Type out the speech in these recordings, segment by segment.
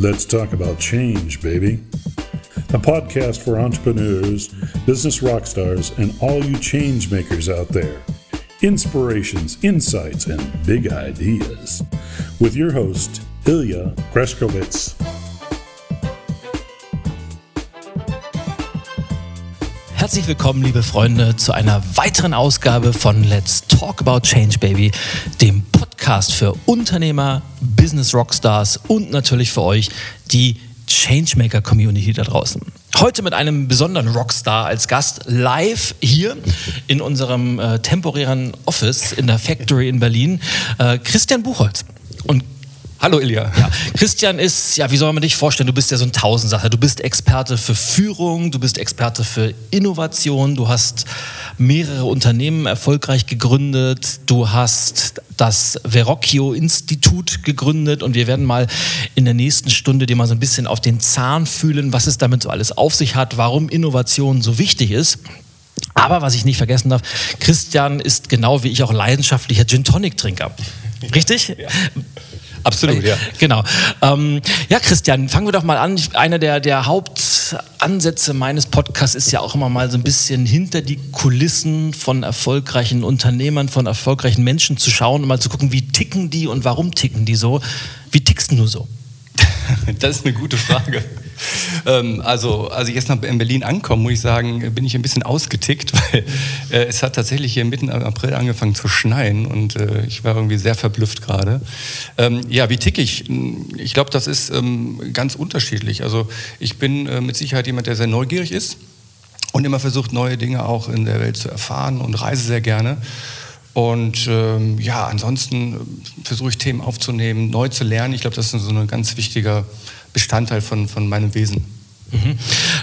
Let's talk about change, baby. A podcast for entrepreneurs, business rock stars, and all you change makers out there. Inspirations, insights, and big ideas. With your host, Ilya Greskowitz. Herzlich willkommen, liebe Freunde, zu einer weiteren Ausgabe von Let's Talk About Change Baby, dem Podcast für Unternehmer, Business Rockstars und natürlich für euch, die Changemaker Community da draußen. Heute mit einem besonderen Rockstar als Gast live hier in unserem äh, temporären Office in der Factory in Berlin, äh, Christian Buchholz. Hallo Ilja. Ja, Christian ist, ja, wie soll man dich vorstellen? Du bist ja so ein Tausendsacher. Du bist Experte für Führung, du bist Experte für Innovation, du hast mehrere Unternehmen erfolgreich gegründet, du hast das Verrocchio-Institut gegründet und wir werden mal in der nächsten Stunde dir mal so ein bisschen auf den Zahn fühlen, was es damit so alles auf sich hat, warum Innovation so wichtig ist. Aber was ich nicht vergessen darf, Christian ist genau wie ich auch leidenschaftlicher Gin-Tonic-Trinker. Richtig? Ja. Absolut, ja. Genau. Ähm, ja, Christian, fangen wir doch mal an. Einer der, der Hauptansätze meines Podcasts ist ja auch immer mal so ein bisschen hinter die Kulissen von erfolgreichen Unternehmern, von erfolgreichen Menschen zu schauen und mal zu gucken, wie ticken die und warum ticken die so. Wie tickst du so? Das ist eine gute Frage. Ähm, also, als ich jetzt nach Berlin ankomme, muss ich sagen, bin ich ein bisschen ausgetickt, weil äh, es hat tatsächlich hier mitten im April angefangen zu schneien und äh, ich war irgendwie sehr verblüfft gerade. Ähm, ja, wie tick ich? Ich glaube, das ist ähm, ganz unterschiedlich. Also, ich bin äh, mit Sicherheit jemand, der sehr neugierig ist und immer versucht, neue Dinge auch in der Welt zu erfahren und reise sehr gerne. Und ähm, ja, ansonsten versuche ich Themen aufzunehmen, neu zu lernen. Ich glaube, das ist so ein ganz wichtiger Bestandteil von, von meinem Wesen. Mhm.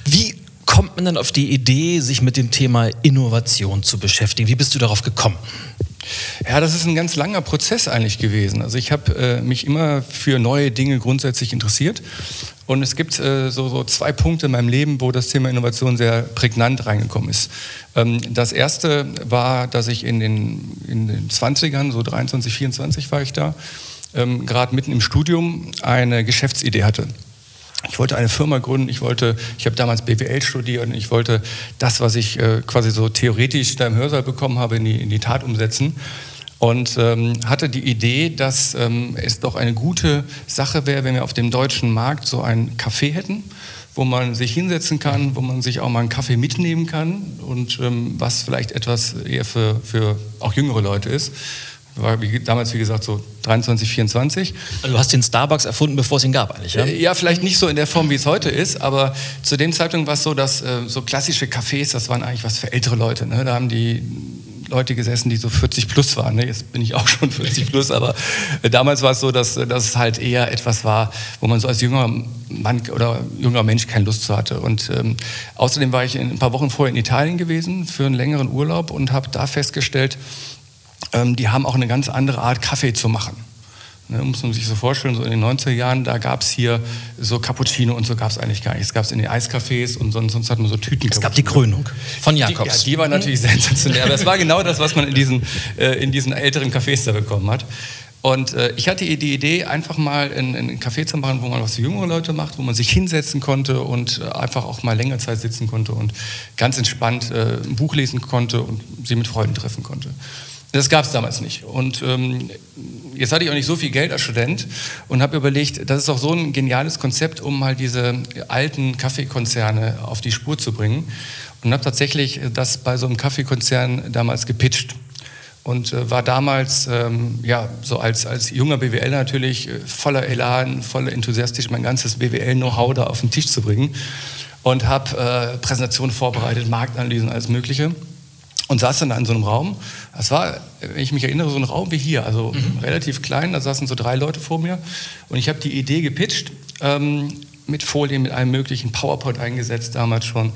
Wie kommt man dann auf die Idee, sich mit dem Thema Innovation zu beschäftigen? Wie bist du darauf gekommen? Ja, das ist ein ganz langer Prozess eigentlich gewesen. Also ich habe äh, mich immer für neue Dinge grundsätzlich interessiert. Und es gibt äh, so, so, zwei Punkte in meinem Leben, wo das Thema Innovation sehr prägnant reingekommen ist. Ähm, das erste war, dass ich in den, in den 20ern, so 23, 24 war ich da, ähm, gerade mitten im Studium eine Geschäftsidee hatte. Ich wollte eine Firma gründen, ich wollte, ich habe damals BWL studiert und ich wollte das, was ich äh, quasi so theoretisch da im Hörsaal bekommen habe, in die, in die Tat umsetzen. Und ähm, hatte die Idee, dass ähm, es doch eine gute Sache wäre, wenn wir auf dem deutschen Markt so ein Café hätten, wo man sich hinsetzen kann, wo man sich auch mal einen Kaffee mitnehmen kann und ähm, was vielleicht etwas eher für, für auch jüngere Leute ist war wie, damals, wie gesagt, so 23, 24. Also du hast den Starbucks erfunden, bevor es ihn gab eigentlich, ja? Äh, ja, vielleicht nicht so in der Form, wie es heute ist, aber zu dem Zeitpunkt war es so, dass äh, so klassische Cafés, das waren eigentlich was für ältere Leute. Ne? Da haben die Leute gesessen, die so 40 plus waren. Ne? Jetzt bin ich auch schon 40 plus, aber äh, damals war es so, dass, dass es halt eher etwas war, wo man so als junger Mann oder junger Mensch keine Lust zu hatte. Und ähm, außerdem war ich ein paar Wochen vorher in Italien gewesen für einen längeren Urlaub und habe da festgestellt, ähm, die haben auch eine ganz andere Art, Kaffee zu machen. Ne, muss man sich so vorstellen, so in den 90er Jahren, da gab es hier so Cappuccino und so gab es eigentlich gar nicht. Es gab es in den Eiscafés und sonst, sonst hatten wir so Tüten. Es gab die Krönung von Jakobs. Die, ja, die war natürlich sensationell, aber das war genau das, was man in diesen, äh, in diesen älteren Cafés da bekommen hat. Und äh, ich hatte die Idee, einfach mal ein, ein Café zu machen, wo man was für jüngere Leute macht, wo man sich hinsetzen konnte und äh, einfach auch mal länger Zeit sitzen konnte und ganz entspannt äh, ein Buch lesen konnte und sie mit Freunden treffen konnte. Das gab es damals nicht. Und ähm, jetzt hatte ich auch nicht so viel Geld als Student und habe überlegt, das ist doch so ein geniales Konzept, um mal diese alten Kaffeekonzerne auf die Spur zu bringen. Und habe tatsächlich das bei so einem Kaffeekonzern damals gepitcht. Und äh, war damals, ähm, ja, so als, als junger BWL natürlich äh, voller Elan, voller Enthusiastisch, mein ganzes BWL-Know-how da auf den Tisch zu bringen. Und habe äh, Präsentationen vorbereitet, Marktanalysen, alles Mögliche und saß dann in so einem Raum. Das war, wenn ich mich erinnere, so ein Raum wie hier, also mhm. relativ klein. Da saßen so drei Leute vor mir und ich habe die Idee gepitcht ähm, mit Folien, mit allem möglichen PowerPoint eingesetzt damals schon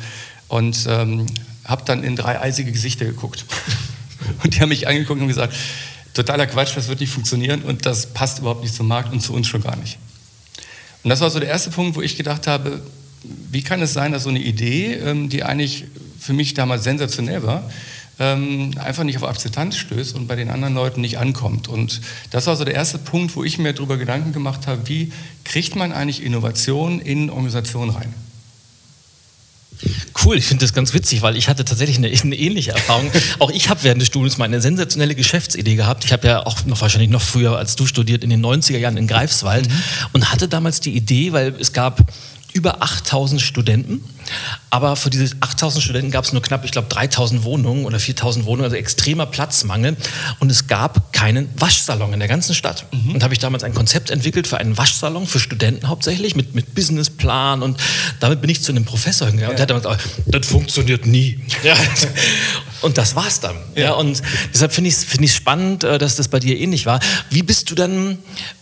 und ähm, habe dann in drei eisige Gesichter geguckt. und die haben mich angeguckt und gesagt, totaler Quatsch, das wird nicht funktionieren und das passt überhaupt nicht zum Markt und zu uns schon gar nicht. Und das war so der erste Punkt, wo ich gedacht habe, wie kann es sein, dass so eine Idee, ähm, die eigentlich für mich damals sensationell war, ähm, einfach nicht auf Akzeptanz stößt und bei den anderen Leuten nicht ankommt. Und das war so der erste Punkt, wo ich mir darüber Gedanken gemacht habe, wie kriegt man eigentlich Innovation in Organisationen rein? Cool, ich finde das ganz witzig, weil ich hatte tatsächlich eine, eine ähnliche Erfahrung. auch ich habe während des Studiums mal eine sensationelle Geschäftsidee gehabt. Ich habe ja auch noch wahrscheinlich noch früher als du studiert in den 90er Jahren in Greifswald mhm. und hatte damals die Idee, weil es gab über 8000 Studenten. Aber für diese 8000 Studenten gab es nur knapp, ich glaube, 3000 Wohnungen oder 4000 Wohnungen, also extremer Platzmangel. Und es gab keinen Waschsalon in der ganzen Stadt. Mhm. Und habe ich damals ein Konzept entwickelt für einen Waschsalon für Studenten hauptsächlich mit, mit Businessplan. Und damit bin ich zu einem Professor hingegangen. Ja. Und der hat damals gesagt, das funktioniert nie. Ja. Und das war's dann. Ja. ja und deshalb finde ich es find spannend, äh, dass das bei dir ähnlich war. Wie bist du dann,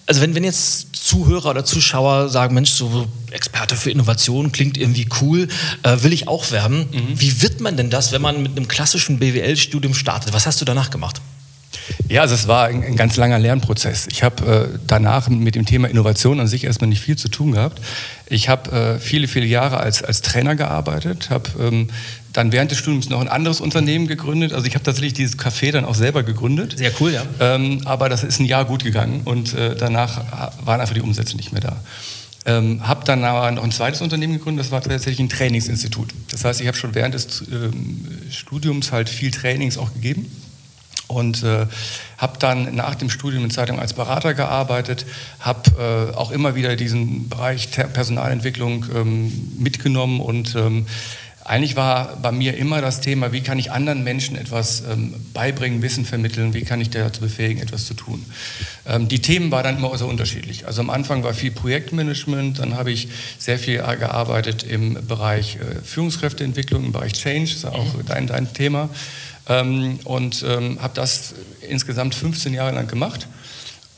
also wenn, wenn jetzt Zuhörer oder Zuschauer sagen, Mensch, so Experte für Innovation klingt irgendwie cool, äh, will ich auch werden. Mhm. Wie wird man denn das, wenn man mit einem klassischen BWL-Studium startet? Was hast du danach gemacht? Ja, also es war ein, ein ganz langer Lernprozess. Ich habe äh, danach mit dem Thema Innovation an sich erstmal nicht viel zu tun gehabt. Ich habe äh, viele, viele Jahre als, als Trainer gearbeitet, habe ähm, dann während des Studiums noch ein anderes Unternehmen gegründet. Also ich habe tatsächlich dieses Café dann auch selber gegründet. Sehr cool, ja. Ähm, aber das ist ein Jahr gut gegangen und äh, danach waren einfach die Umsätze nicht mehr da. Ähm, habe dann aber noch ein zweites Unternehmen gegründet, das war tatsächlich ein Trainingsinstitut. Das heißt, ich habe schon während des ähm, Studiums halt viel Trainings auch gegeben und äh, habe dann nach dem Studium in Zeitung als Berater gearbeitet, habe äh, auch immer wieder diesen Bereich Personalentwicklung ähm, mitgenommen und ähm, eigentlich war bei mir immer das Thema, wie kann ich anderen Menschen etwas ähm, beibringen, Wissen vermitteln, wie kann ich dazu befähigen, etwas zu tun. Ähm, die Themen waren dann immer so unterschiedlich. Also am Anfang war viel Projektmanagement, dann habe ich sehr viel gearbeitet im Bereich äh, Führungskräfteentwicklung, im Bereich Change, das ist auch mhm. dein, dein Thema. Ähm, und ähm, habe das insgesamt 15 Jahre lang gemacht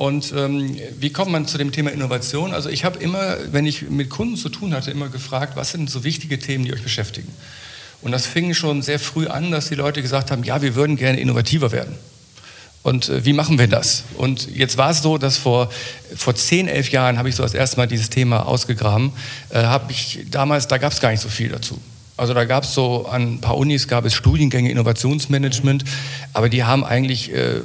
und ähm, wie kommt man zu dem Thema Innovation? Also ich habe immer, wenn ich mit Kunden zu tun hatte, immer gefragt, was sind so wichtige Themen, die euch beschäftigen? Und das fing schon sehr früh an, dass die Leute gesagt haben, ja, wir würden gerne innovativer werden. Und äh, wie machen wir das? Und jetzt war es so, dass vor, vor 10, 11 Jahren habe ich so das erste Mal dieses Thema ausgegraben. Äh, ich damals, da gab es gar nicht so viel dazu. Also da gab es so an ein paar Unis gab es Studiengänge Innovationsmanagement, aber die haben eigentlich äh,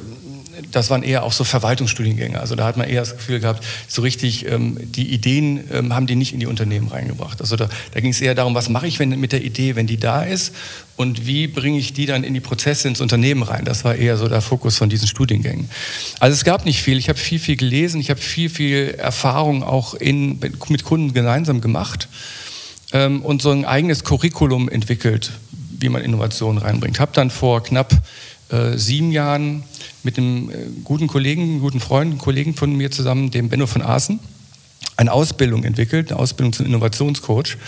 das waren eher auch so Verwaltungsstudiengänge. Also da hat man eher das Gefühl gehabt, so richtig ähm, die Ideen ähm, haben die nicht in die Unternehmen reingebracht. Also da, da ging es eher darum, was mache ich wenn, mit der Idee, wenn die da ist und wie bringe ich die dann in die Prozesse ins Unternehmen rein. Das war eher so der Fokus von diesen Studiengängen. Also es gab nicht viel. Ich habe viel, viel gelesen. Ich habe viel, viel Erfahrung auch in, mit Kunden gemeinsam gemacht ähm, und so ein eigenes Curriculum entwickelt, wie man Innovationen reinbringt. Habe dann vor knapp äh, sieben Jahren mit einem äh, guten Kollegen, guten Freund, einem Kollegen von mir zusammen, dem Benno von Aßen, eine Ausbildung entwickelt, eine Ausbildung zum Innovationscoach,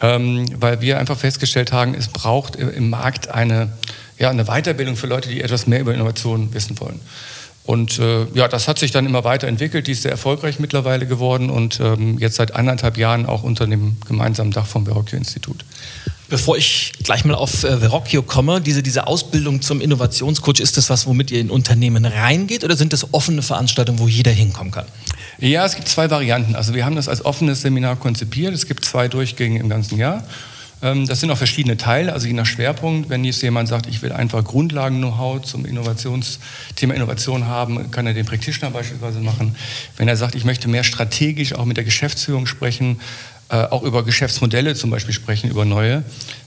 ähm, weil wir einfach festgestellt haben, es braucht im Markt eine, ja, eine Weiterbildung für Leute, die etwas mehr über Innovation wissen wollen. Und äh, ja, das hat sich dann immer weiterentwickelt. Die ist sehr erfolgreich mittlerweile geworden und ähm, jetzt seit anderthalb Jahren auch unter dem gemeinsamen Dach vom Verrocchio-Institut. Bevor ich gleich mal auf äh, Verrocchio komme, diese, diese Ausbildung zum Innovationscoach, ist das was, womit ihr in Unternehmen reingeht oder sind das offene Veranstaltungen, wo jeder hinkommen kann? Ja, es gibt zwei Varianten. Also wir haben das als offenes Seminar konzipiert. Es gibt zwei Durchgänge im ganzen Jahr. Ähm, das sind auch verschiedene Teile, also je nach Schwerpunkt. Wenn jetzt jemand sagt, ich will einfach Grundlagen-Know-how zum Innovations Thema Innovation haben, kann er den Practitioner beispielsweise machen. Wenn er sagt, ich möchte mehr strategisch auch mit der Geschäftsführung sprechen, äh, auch über Geschäftsmodelle zum Beispiel sprechen, über neue,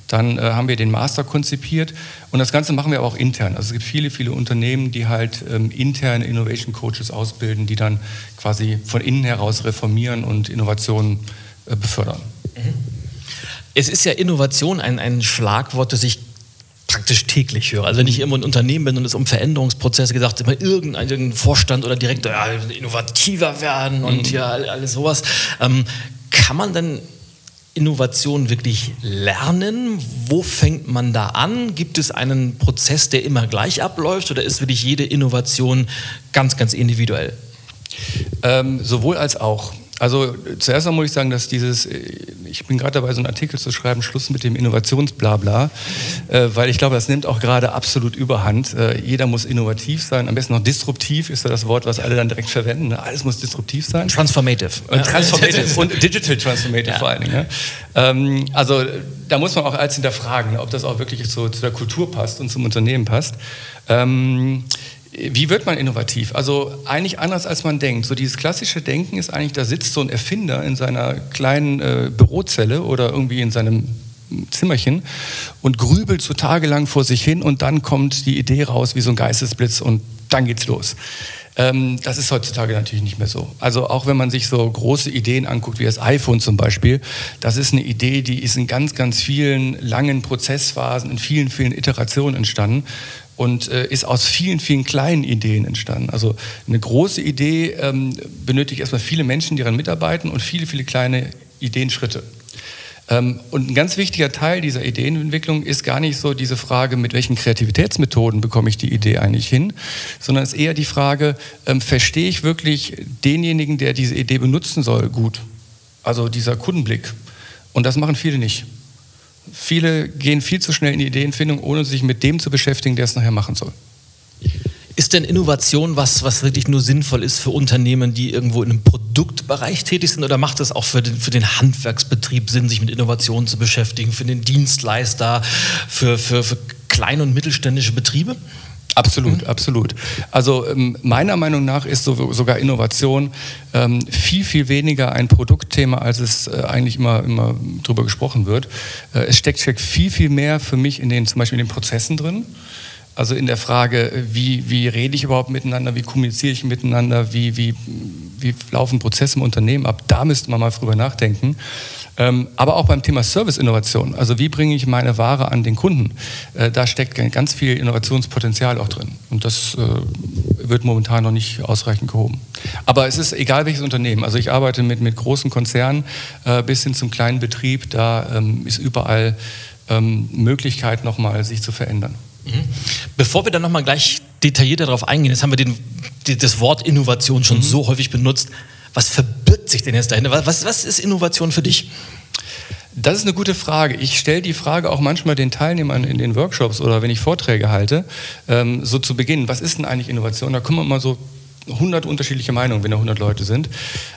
dann äh, haben wir den Master konzipiert und das Ganze machen wir aber auch intern. Also es gibt viele, viele Unternehmen, die halt ähm, interne Innovation Coaches ausbilden, die dann quasi von innen heraus reformieren und Innovationen äh, befördern. Mhm. Es ist ja Innovation ein, ein Schlagwort, das ich praktisch täglich höre. Also wenn ich irgendwo ein Unternehmen bin und es um Veränderungsprozesse gesagt, immer irgendein Vorstand oder Direktor, ja, innovativer werden und mhm. ja, alles sowas. Ähm, kann man denn Innovation wirklich lernen? Wo fängt man da an? Gibt es einen Prozess, der immer gleich abläuft oder ist wirklich jede Innovation ganz, ganz individuell? Ähm, sowohl als auch. Also zuerst einmal muss ich sagen, dass dieses, äh, ich bin gerade dabei, so einen Artikel zu schreiben, Schluss mit dem Innovationsblabla, äh, weil ich glaube, das nimmt auch gerade absolut überhand. Äh, jeder muss innovativ sein, am besten noch disruptiv ist ja das Wort, was alle dann direkt verwenden. Ne? Alles muss disruptiv sein. Transformative. Und transformative und digital transformative ja. vor allen Dingen. Ja? Ähm, also da muss man auch als hinterfragen, ne, ob das auch wirklich so zu der Kultur passt und zum Unternehmen passt. Ähm, wie wird man innovativ? Also eigentlich anders als man denkt. So dieses klassische Denken ist eigentlich, da sitzt so ein Erfinder in seiner kleinen äh, Bürozelle oder irgendwie in seinem Zimmerchen und grübelt so tagelang vor sich hin und dann kommt die Idee raus wie so ein Geistesblitz und dann geht's los. Ähm, das ist heutzutage natürlich nicht mehr so. Also auch wenn man sich so große Ideen anguckt, wie das iPhone zum Beispiel, das ist eine Idee, die ist in ganz, ganz vielen langen Prozessphasen, in vielen, vielen Iterationen entstanden und äh, ist aus vielen, vielen kleinen Ideen entstanden. Also eine große Idee ähm, benötigt erstmal viele Menschen, die daran mitarbeiten und viele, viele kleine Ideenschritte. Ähm, und ein ganz wichtiger Teil dieser Ideenentwicklung ist gar nicht so diese Frage, mit welchen Kreativitätsmethoden bekomme ich die Idee eigentlich hin, sondern es ist eher die Frage, ähm, verstehe ich wirklich denjenigen, der diese Idee benutzen soll, gut? Also dieser Kundenblick. Und das machen viele nicht. Viele gehen viel zu schnell in die Ideenfindung, ohne sich mit dem zu beschäftigen, der es nachher machen soll. Ist denn Innovation was, was wirklich nur sinnvoll ist für Unternehmen, die irgendwo in einem Produktbereich tätig sind? Oder macht es auch für den, für den Handwerksbetrieb Sinn, sich mit Innovation zu beschäftigen, für den Dienstleister, für, für, für kleine und mittelständische Betriebe? Absolut, mhm. absolut. Also ähm, meiner Meinung nach ist so, sogar Innovation ähm, viel, viel weniger ein Produktthema, als es äh, eigentlich immer, immer drüber gesprochen wird. Äh, es steckt, steckt viel, viel mehr für mich in den, zum Beispiel in den Prozessen drin. Also in der Frage, wie, wie rede ich überhaupt miteinander, wie kommuniziere ich miteinander, wie, wie, wie laufen Prozesse im Unternehmen ab, da müsste man mal drüber nachdenken. Ähm, aber auch beim Thema Service-Innovation, also wie bringe ich meine Ware an den Kunden, äh, da steckt ganz viel Innovationspotenzial auch drin. Und das äh, wird momentan noch nicht ausreichend gehoben. Aber es ist egal welches Unternehmen. Also ich arbeite mit, mit großen Konzernen äh, bis hin zum kleinen Betrieb, da ähm, ist überall ähm, Möglichkeit nochmal sich zu verändern. Mhm. Bevor wir dann nochmal gleich detaillierter darauf eingehen, jetzt haben wir den, das Wort Innovation schon mhm. so häufig benutzt. Was verbirgt sich denn jetzt dahinter? Was, was ist Innovation für dich? Das ist eine gute Frage. Ich stelle die Frage auch manchmal den Teilnehmern in den Workshops oder wenn ich Vorträge halte, ähm, so zu Beginn. Was ist denn eigentlich Innovation? Da kommen mal so 100 unterschiedliche Meinungen, wenn da 100 Leute sind.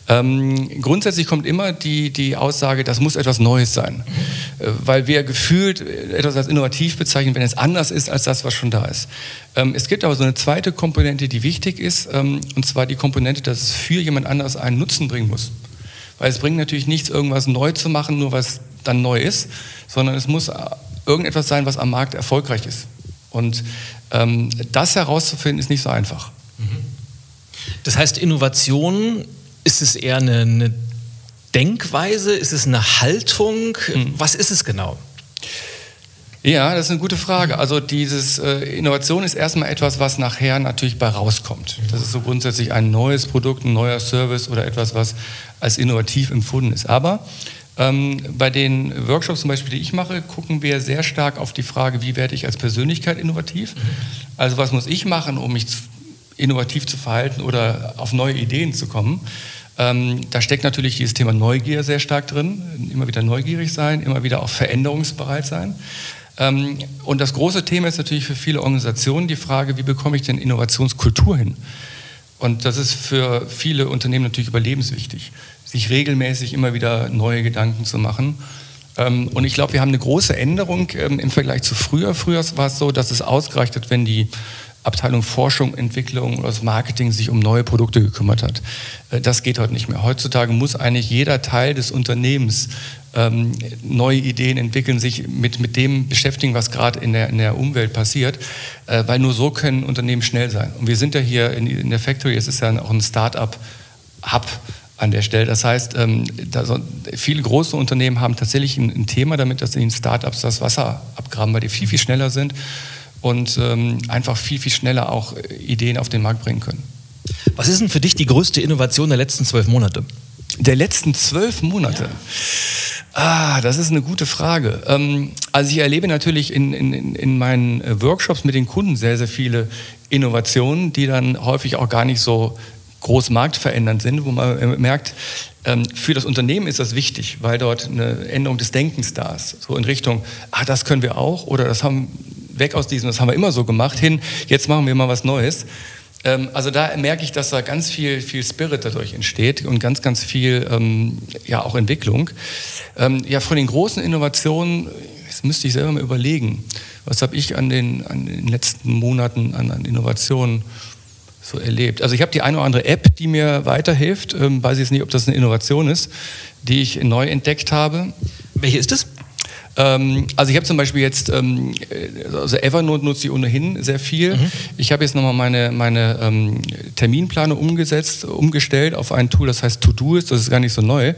Ähm, grundsätzlich kommt immer die, die Aussage, das muss etwas Neues sein. Mhm. Äh, weil wir gefühlt etwas als innovativ bezeichnen, wenn es anders ist als das, was schon da ist. Ähm, es gibt aber so eine zweite Komponente, die wichtig ist, ähm, und zwar die Komponente, dass es für jemand anderes einen Nutzen bringen muss. Weil es bringt natürlich nichts, irgendwas neu zu machen, nur was dann neu ist, sondern es muss irgendetwas sein, was am Markt erfolgreich ist. Und ähm, das herauszufinden, ist nicht so einfach. Mhm. Das heißt, Innovation, ist es eher eine, eine Denkweise? Ist es eine Haltung? Hm. Was ist es genau? Ja, das ist eine gute Frage. Also dieses äh, Innovation ist erstmal etwas, was nachher natürlich bei rauskommt. Das ist so grundsätzlich ein neues Produkt, ein neuer Service oder etwas, was als innovativ empfunden ist. Aber ähm, bei den Workshops zum Beispiel, die ich mache, gucken wir sehr stark auf die Frage, wie werde ich als Persönlichkeit innovativ? Mhm. Also was muss ich machen, um mich innovativ zu verhalten oder auf neue Ideen zu kommen. Ähm, da steckt natürlich dieses Thema Neugier sehr stark drin. Immer wieder neugierig sein, immer wieder auch veränderungsbereit sein. Ähm, und das große Thema ist natürlich für viele Organisationen die Frage, wie bekomme ich denn Innovationskultur hin? Und das ist für viele Unternehmen natürlich überlebenswichtig, sich regelmäßig immer wieder neue Gedanken zu machen. Ähm, und ich glaube, wir haben eine große Änderung ähm, im Vergleich zu früher. Früher war es so, dass es ausgereicht hat, wenn die Abteilung Forschung, Entwicklung oder das Marketing sich um neue Produkte gekümmert hat. Äh, das geht heute nicht mehr. Heutzutage muss eigentlich jeder Teil des Unternehmens ähm, neue Ideen entwickeln, sich mit, mit dem beschäftigen, was gerade in der, in der Umwelt passiert, äh, weil nur so können Unternehmen schnell sein. Und wir sind ja hier in, in der Factory, es ist ja auch ein Start-up-Hub an der Stelle. Das heißt, ähm, da so, viele große Unternehmen haben tatsächlich ein, ein Thema damit, dass sie in Start-ups das Wasser abgraben, weil die viel, viel schneller sind und ähm, einfach viel, viel schneller auch äh, Ideen auf den Markt bringen können. Was ist denn für dich die größte Innovation der letzten zwölf Monate? Der letzten zwölf Monate? Ja. Ah, das ist eine gute Frage. Ähm, also ich erlebe natürlich in, in, in meinen äh, Workshops mit den Kunden sehr, sehr viele Innovationen, die dann häufig auch gar nicht so groß marktverändernd sind, wo man merkt, ähm, für das Unternehmen ist das wichtig, weil dort eine Änderung des Denkens da ist. So in Richtung, ah, das können wir auch oder das haben weg aus diesem, das haben wir immer so gemacht, hin, jetzt machen wir mal was Neues. Ähm, also da merke ich, dass da ganz viel, viel Spirit dadurch entsteht und ganz, ganz viel ähm, ja, auch Entwicklung. Ähm, ja, von den großen Innovationen, das müsste ich selber mal überlegen, was habe ich an den, an den letzten Monaten an, an Innovationen so erlebt. Also ich habe die eine oder andere App, die mir weiterhilft, ähm, weiß jetzt nicht, ob das eine Innovation ist, die ich neu entdeckt habe. Welche ist das? Ähm, also ich habe zum Beispiel jetzt, ähm, also Evernote nutze ich ohnehin sehr viel. Mhm. Ich habe jetzt nochmal meine, meine ähm, Terminplane umgesetzt, umgestellt auf ein Tool, das heißt Todoist, das ist gar nicht so neu.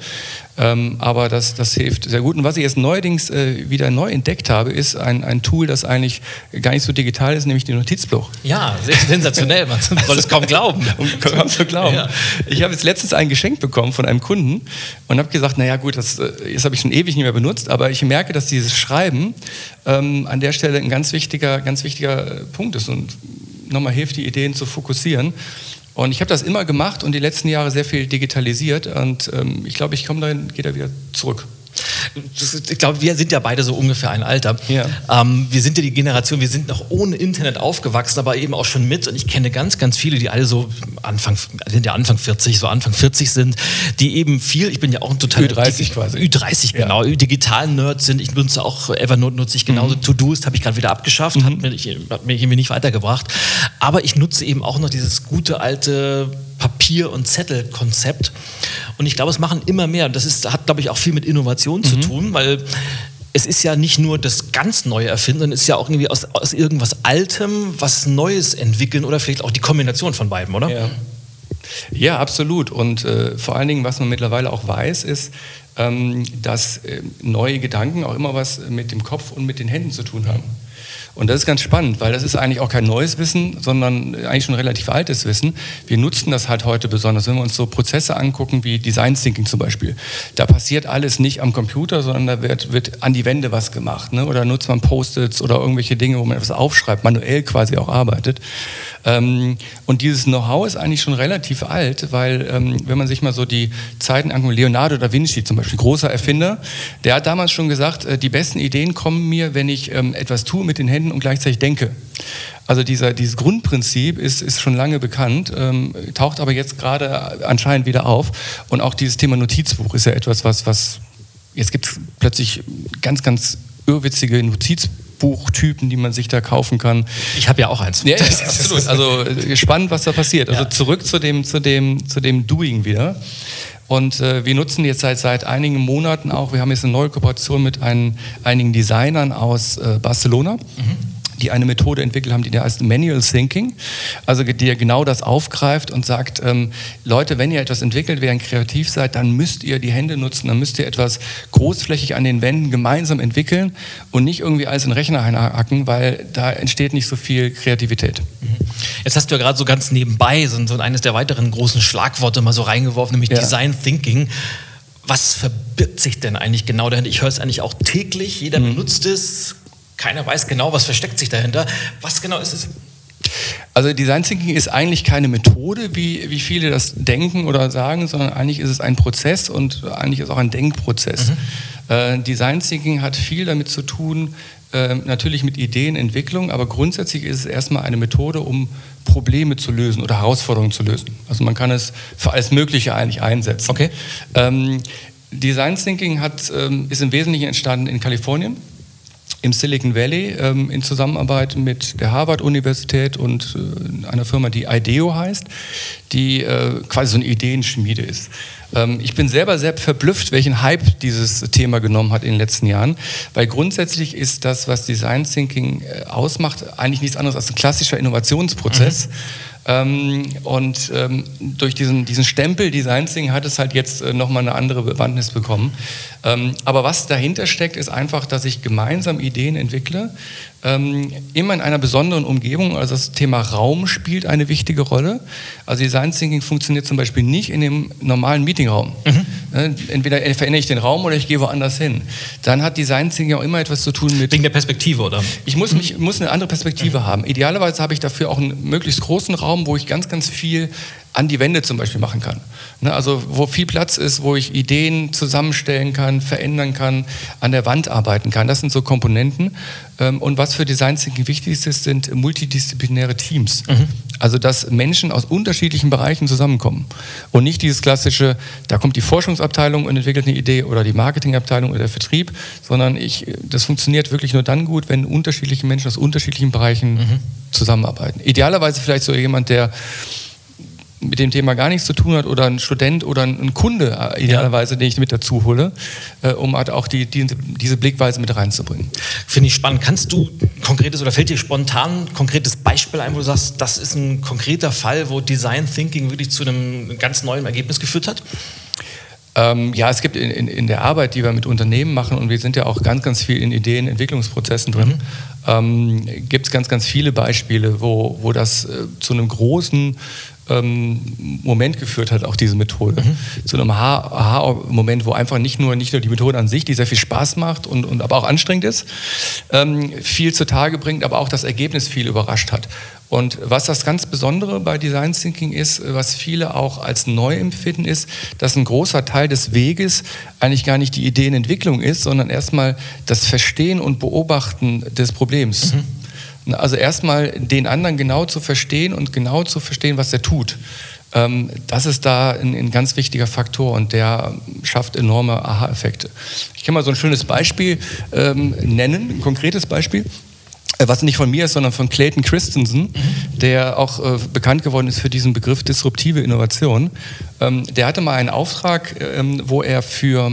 Ähm, aber das, das hilft sehr gut. Und was ich jetzt neuerdings äh, wieder neu entdeckt habe, ist ein, ein Tool, das eigentlich gar nicht so digital ist, nämlich die Notizbuch. Ja, sensationell. Man soll es kaum glauben. kaum zu glauben. Ja. Ich habe jetzt letztens ein Geschenk bekommen von einem Kunden und habe gesagt, naja gut, das, das äh, habe ich schon ewig nicht mehr benutzt, aber ich merke, dass dieses Schreiben ähm, an der Stelle ein ganz wichtiger, ganz wichtiger äh, Punkt ist und nochmal hilft, die Ideen zu fokussieren. Und ich habe das immer gemacht und die letzten Jahre sehr viel digitalisiert und ähm, ich glaube, ich komme dann, gehe da wieder zurück ich glaube, wir sind ja beide so ungefähr ein Alter. Ja. Ähm, wir sind ja die Generation, wir sind noch ohne Internet aufgewachsen, aber eben auch schon mit. Und ich kenne ganz, ganz viele, die alle so Anfang, sind ja Anfang 40, so Anfang 40 sind, die eben viel, ich bin ja auch ein total Ü30 quasi. Ü30, genau, ja. digitalen Nerd sind. Ich nutze auch Evernote, nutze ich genauso. Mhm. To-Doist habe ich gerade wieder abgeschafft, mhm. hat, mich, hat mich irgendwie nicht weitergebracht. Aber ich nutze eben auch noch dieses gute alte Papier- und Zettelkonzept. Und ich glaube, es machen immer mehr. Und das ist, hat, glaube ich, auch viel mit Innovation mhm. zu tun, weil es ist ja nicht nur das ganz Neue erfinden, sondern es ist ja auch irgendwie aus, aus irgendwas Altem was Neues entwickeln oder vielleicht auch die Kombination von beiden, oder? Ja, ja absolut. Und äh, vor allen Dingen, was man mittlerweile auch weiß, ist, ähm, dass äh, neue Gedanken auch immer was mit dem Kopf und mit den Händen zu tun haben. Und das ist ganz spannend, weil das ist eigentlich auch kein neues Wissen, sondern eigentlich schon relativ altes Wissen. Wir nutzen das halt heute besonders, wenn wir uns so Prozesse angucken wie Design Thinking zum Beispiel. Da passiert alles nicht am Computer, sondern da wird, wird an die Wände was gemacht. Ne? Oder nutzt man Post-its oder irgendwelche Dinge, wo man etwas aufschreibt, manuell quasi auch arbeitet. Ähm, und dieses Know-how ist eigentlich schon relativ alt, weil ähm, wenn man sich mal so die Zeiten anguckt, Leonardo da Vinci zum Beispiel, großer Erfinder, der hat damals schon gesagt, äh, die besten Ideen kommen mir, wenn ich ähm, etwas tue mit den Händen und gleichzeitig denke. Also dieser, dieses Grundprinzip ist, ist schon lange bekannt, ähm, taucht aber jetzt gerade anscheinend wieder auf. Und auch dieses Thema Notizbuch ist ja etwas, was, was jetzt gibt es plötzlich ganz, ganz irrwitzige Notizbuch. Buchtypen, die man sich da kaufen kann. Ich habe ja auch eins. Ja, absolut. Also äh, spannend, was da passiert. Also ja. zurück zu dem, zu, dem, zu dem Doing wieder. Und äh, wir nutzen jetzt seit, seit einigen Monaten auch, wir haben jetzt eine neue Kooperation mit ein, einigen Designern aus äh, Barcelona. Mhm die eine Methode entwickelt haben, die heißt Manual Thinking, also die ja genau das aufgreift und sagt, ähm, Leute, wenn ihr etwas entwickelt, während kreativ seid, dann müsst ihr die Hände nutzen, dann müsst ihr etwas großflächig an den Wänden gemeinsam entwickeln und nicht irgendwie alles in den Rechner hacken, weil da entsteht nicht so viel Kreativität. Mhm. Jetzt hast du ja gerade so ganz nebenbei so, so eines der weiteren großen Schlagworte mal so reingeworfen, nämlich ja. Design Thinking was verbirgt sich denn eigentlich genau dahinter? Ich höre es eigentlich auch täglich, jeder mhm. benutzt es, keiner weiß genau, was versteckt sich dahinter. Was genau ist es? Also Design Thinking ist eigentlich keine Methode, wie, wie viele das denken oder sagen, sondern eigentlich ist es ein Prozess und eigentlich ist es auch ein Denkprozess. Mhm. Äh, Design Thinking hat viel damit zu tun, äh, natürlich mit Ideenentwicklung, aber grundsätzlich ist es erstmal eine Methode, um Probleme zu lösen oder Herausforderungen zu lösen. Also man kann es für alles Mögliche eigentlich einsetzen. Okay. Ähm, Design Thinking hat, ähm, ist im Wesentlichen entstanden in Kalifornien im Silicon Valley ähm, in Zusammenarbeit mit der Harvard-Universität und äh, einer Firma, die IDEO heißt, die äh, quasi so eine Ideenschmiede ist. Ähm, ich bin selber sehr verblüfft, welchen Hype dieses Thema genommen hat in den letzten Jahren, weil grundsätzlich ist das, was Design Thinking äh, ausmacht, eigentlich nichts anderes als ein klassischer Innovationsprozess. Mhm ähm, und ähm, durch diesen, diesen Stempel Design Thinking hat es halt jetzt äh, nochmal eine andere Bewandtnis bekommen. Ähm, aber was dahinter steckt, ist einfach, dass ich gemeinsam Ideen entwickle, ähm, immer in einer besonderen Umgebung. Also das Thema Raum spielt eine wichtige Rolle. Also Design Thinking funktioniert zum Beispiel nicht in dem normalen Meetingraum. Mhm. Ne, entweder verändere ich den Raum oder ich gehe woanders hin. Dann hat Design Thinking auch immer etwas zu tun mit... Wegen der Perspektive, oder? Ich muss, mich, muss eine andere Perspektive mhm. haben. Idealerweise habe ich dafür auch einen möglichst großen Raum, wo ich ganz, ganz viel an die Wände zum Beispiel machen kann. Ne, also wo viel Platz ist, wo ich Ideen zusammenstellen kann, verändern kann, an der Wand arbeiten kann. Das sind so Komponenten. Ähm, und was für Design Thinking wichtig ist, sind multidisziplinäre Teams. Mhm. Also dass Menschen aus unterschiedlichen Bereichen zusammenkommen. Und nicht dieses klassische, da kommt die Forschungsabteilung und entwickelt eine Idee oder die Marketingabteilung oder der Vertrieb, sondern ich, das funktioniert wirklich nur dann gut, wenn unterschiedliche Menschen aus unterschiedlichen Bereichen mhm. zusammenarbeiten. Idealerweise vielleicht so jemand, der mit dem Thema gar nichts zu tun hat oder ein Student oder ein Kunde äh, idealerweise, den ich mit dazu hole, äh, um halt auch die, die, diese Blickweise mit reinzubringen. Finde ich spannend. Kannst du konkretes oder fällt dir spontan ein konkretes Beispiel ein, wo du sagst, das ist ein konkreter Fall, wo Design Thinking wirklich zu einem ganz neuen Ergebnis geführt hat? Ähm, ja, es gibt in, in, in, der Arbeit, die wir mit Unternehmen machen, und wir sind ja auch ganz, ganz viel in Ideenentwicklungsprozessen drin, mhm. ähm, gibt es ganz, ganz viele Beispiele, wo, wo das äh, zu einem großen ähm, Moment geführt hat, auch diese Methode. Mhm. Zu einem Aha-Moment, wo einfach nicht nur, nicht nur die Methode an sich, die sehr viel Spaß macht und, und aber auch anstrengend ist, ähm, viel zutage bringt, aber auch das Ergebnis viel überrascht hat. Und was das ganz Besondere bei Design Thinking ist, was viele auch als neu empfinden, ist, dass ein großer Teil des Weges eigentlich gar nicht die Ideenentwicklung ist, sondern erstmal das Verstehen und Beobachten des Problems. Mhm. Also erstmal den anderen genau zu verstehen und genau zu verstehen, was er tut. Ähm, das ist da ein, ein, ganz wichtiger Faktor und der schafft enorme Aha-Effekte. Ich kann mal so ein schönes Beispiel ähm, nennen, ein konkretes Beispiel äh, was nicht von mir ist, sondern von Clayton Christensen, der auch äh, bekannt geworden ist für diesen Begriff disruptive Innovation. Ähm, der hatte mal einen Auftrag, ähm, wo er für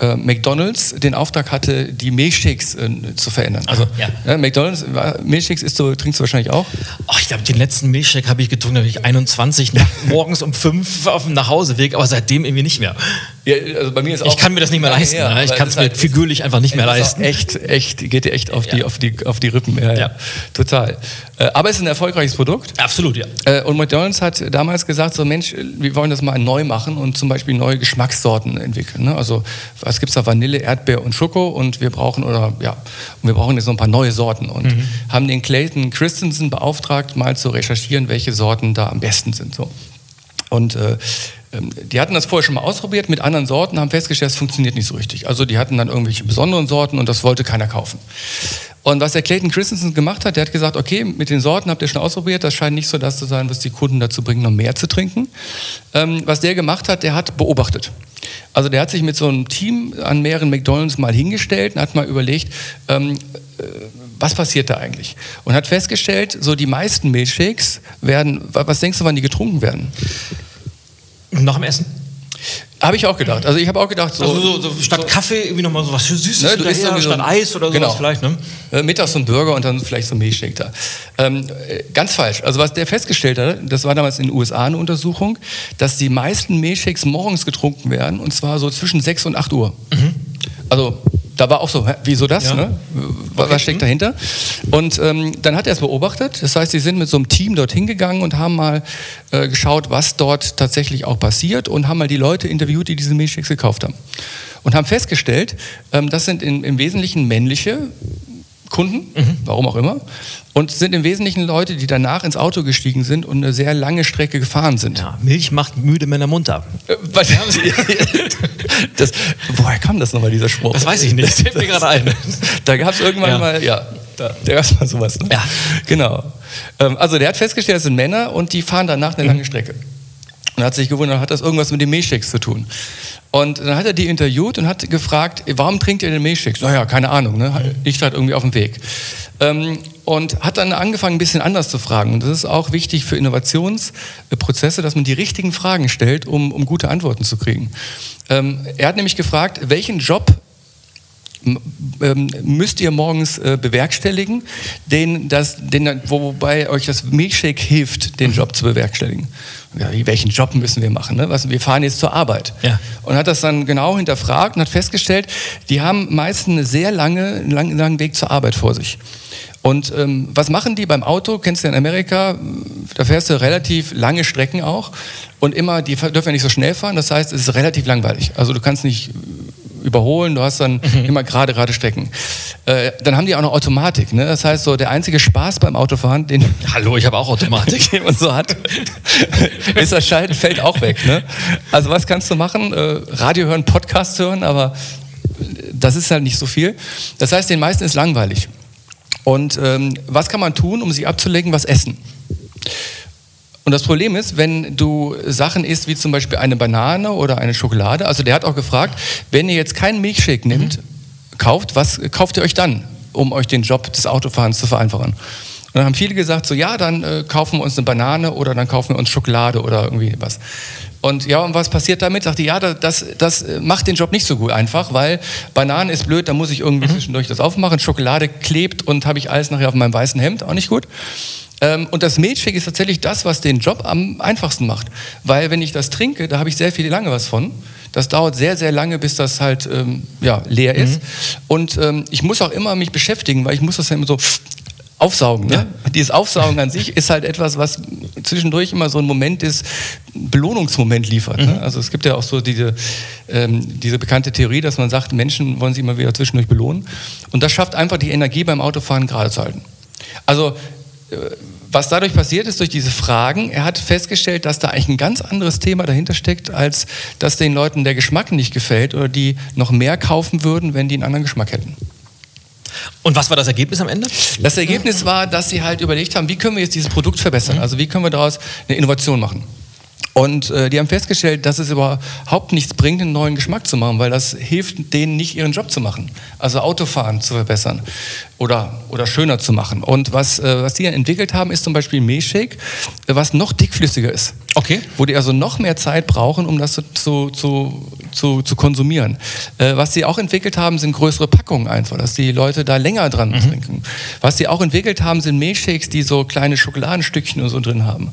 äh, McDonalds den Auftrag hatte, die Milchshakes äh, zu verändern. Also ja. ja McDonalds, Milchshakes isst du, trinkst du wahrscheinlich auch? Oh, ich glaube, den letzten Milchshake habe ich getrunken, da habe ich 21 morgens um 5 auf dem Nachhauseweg, aber seitdem irgendwie nicht mehr. Ja, also bei mir ist auch ich kann mir das nicht mehr leisten. Her, ne? Ich kann es mir halt, figürlich einfach nicht mehr leisten. Echt, echt, geht dir echt auf, ja. die, auf, die, auf die Rippen. Ja, ja. total. Äh, aber es ist ein erfolgreiches Produkt. Absolut, ja. Äh, und McDonalds hat damals gesagt, so Mensch, wir wollen das mal neu machen und zum Beispiel neue Geschmackssorten entwickeln. Ne? Also was gibt es da? Vanille, Erdbeer und Schoko und wir brauchen, oder ja, und wir brauchen jetzt noch ein paar neue Sorten. Und mhm. haben den Clayton Christensen beauftragt, mal zu recherchieren, welche Sorten da am besten sind. So. Und äh, die hatten das vorher schon mal ausprobiert mit anderen Sorten, haben festgestellt, es funktioniert nicht so richtig. Also die hatten dann irgendwelche besonderen Sorten und das wollte keiner kaufen. Und was der Clayton Christensen gemacht hat, der hat gesagt, okay, mit den Sorten habt ihr schon ausprobiert, das scheint nicht so das zu sein, was die Kunden dazu bringt, noch mehr zu trinken. Ähm, was der gemacht hat, der hat beobachtet. Also der hat sich mit so einem Team an mehreren McDonalds mal hingestellt und hat mal überlegt, ähm, äh, was passiert da eigentlich? Und hat festgestellt, so die meisten Milchshakes werden, was denkst du, wann die getrunken werden? Nach dem Essen? Habe ich auch gedacht. Also ich habe auch gedacht, so, also so, so statt Kaffee irgendwie nochmal so was Süßes ne, du isst statt so, Eis oder genau. sowas vielleicht. Ne? Äh, mittags so ein Burger und dann vielleicht so ein Milchshake da. Ähm, äh, ganz falsch. Also was der festgestellt hat, das war damals in den USA eine Untersuchung, dass die meisten Milchshakes morgens getrunken werden und zwar so zwischen 6 und 8 Uhr. Mhm. Also da war auch so, hä, wieso das? Ja. Ne? Was okay. steckt dahinter? Und ähm, dann hat er es beobachtet. Das heißt, sie sind mit so einem Team dorthin gegangen und haben mal äh, geschaut, was dort tatsächlich auch passiert und haben mal die Leute interviewt, die diese Milchshakes gekauft haben. Und haben festgestellt, ähm, das sind in, im Wesentlichen männliche Kunden, mhm. warum auch immer, und sind im Wesentlichen Leute, die danach ins Auto gestiegen sind und eine sehr lange Strecke gefahren sind. Ja, Milch macht müde Männer munter. Äh, das, woher kam das nochmal, dieser Spruch? Das weiß ich nicht, das fällt mir gerade ein. Da gab es irgendwann ja. mal, ja, da, da gab es mal sowas. Ne? Ja. Genau. Ähm, also der hat festgestellt, das sind Männer und die fahren danach eine mhm. lange Strecke. Und hat sich gewundert, hat das irgendwas mit den Milchshakes zu tun? Und dann hat er die interviewt und hat gefragt, warum trinkt ihr den Milchshakes? Naja, keine Ahnung, ne? liegt halt irgendwie auf dem Weg. Ähm, und hat dann angefangen, ein bisschen anders zu fragen. Und das ist auch wichtig für Innovationsprozesse, dass man die richtigen Fragen stellt, um, um gute Antworten zu kriegen. Ähm, er hat nämlich gefragt, welchen Job ähm, müsst ihr morgens äh, bewerkstelligen, den, das, den, wobei euch das Milchshake hilft, den Job zu bewerkstelligen. Ja, welchen Job müssen wir machen? Ne? Was, wir fahren jetzt zur Arbeit. Ja. Und hat das dann genau hinterfragt und hat festgestellt, die haben meist eine sehr lange, einen langen, langen Weg zur Arbeit vor sich. Und ähm, was machen die beim Auto? Kennst du in Amerika? Da fährst du relativ lange Strecken auch und immer, die dürfen ja nicht so schnell fahren. Das heißt, es ist relativ langweilig. Also du kannst nicht überholen, du hast dann mhm. immer gerade, gerade Strecken. Äh, dann haben die auch noch Automatik. Ne? Das heißt, so der einzige Spaß beim Autofahren, den. Hallo, ich habe auch Automatik. den man so hat, ist das Schalten fällt auch weg. Ne? Also, was kannst du machen? Äh, Radio hören, Podcast hören, aber das ist halt nicht so viel. Das heißt, den meisten ist langweilig. Und ähm, was kann man tun, um sie abzulenken? Was essen. Und das Problem ist, wenn du Sachen isst, wie zum Beispiel eine Banane oder eine Schokolade, also der hat auch gefragt, wenn ihr jetzt keinen Milchshake nimmt, mhm. kauft, was kauft ihr euch dann, um euch den Job des Autofahrens zu vereinfachen? Und dann haben viele gesagt, so ja, dann äh, kaufen wir uns eine Banane oder dann kaufen wir uns Schokolade oder irgendwie was. Und ja, und was passiert damit? Sagte, ja, das, das macht den Job nicht so gut einfach, weil Bananen ist blöd, da muss ich irgendwie mhm. zwischendurch das aufmachen. Schokolade klebt und habe ich alles nachher auf meinem weißen Hemd, auch nicht gut. Ähm, und das Milchshake ist tatsächlich das, was den Job am einfachsten macht. Weil wenn ich das trinke, da habe ich sehr viel lange was von. Das dauert sehr, sehr lange, bis das halt ähm, ja, leer ist. Mhm. Und ähm, ich muss auch immer mich beschäftigen, weil ich muss das ja immer so aufsaugen. Ne? Ja. Dieses Aufsaugen an sich ist halt etwas, was zwischendurch immer so ein Moment ist, Belohnungsmoment liefert. Ne? Mhm. Ne? Also es gibt ja auch so diese, ähm, diese bekannte Theorie, dass man sagt, Menschen wollen sich immer wieder zwischendurch belohnen. Und das schafft einfach die Energie beim Autofahren gerade zu halten. Also was dadurch passiert ist, durch diese Fragen, er hat festgestellt, dass da eigentlich ein ganz anderes Thema dahinter steckt, als dass den Leuten der Geschmack nicht gefällt oder die noch mehr kaufen würden, wenn die einen anderen Geschmack hätten. Und was war das Ergebnis am Ende? Das Ergebnis war, dass sie halt überlegt haben, wie können wir jetzt dieses Produkt verbessern? Also wie können wir daraus eine Innovation machen? Und äh, die haben festgestellt, dass es überhaupt nichts bringt, einen neuen Geschmack zu machen, weil das hilft denen nicht, ihren Job zu machen. Also Autofahren zu verbessern oder, oder schöner zu machen. Und was, äh, was die dann entwickelt haben, ist zum Beispiel Milchshake, was noch dickflüssiger ist. Okay. Wo die also noch mehr Zeit brauchen, um das zu, zu, zu, zu konsumieren. Äh, was sie auch entwickelt haben, sind größere Packungen einfach, dass die Leute da länger dran mhm. trinken. Was sie auch entwickelt haben, sind Milchshakes, die so kleine Schokoladenstückchen und so drin haben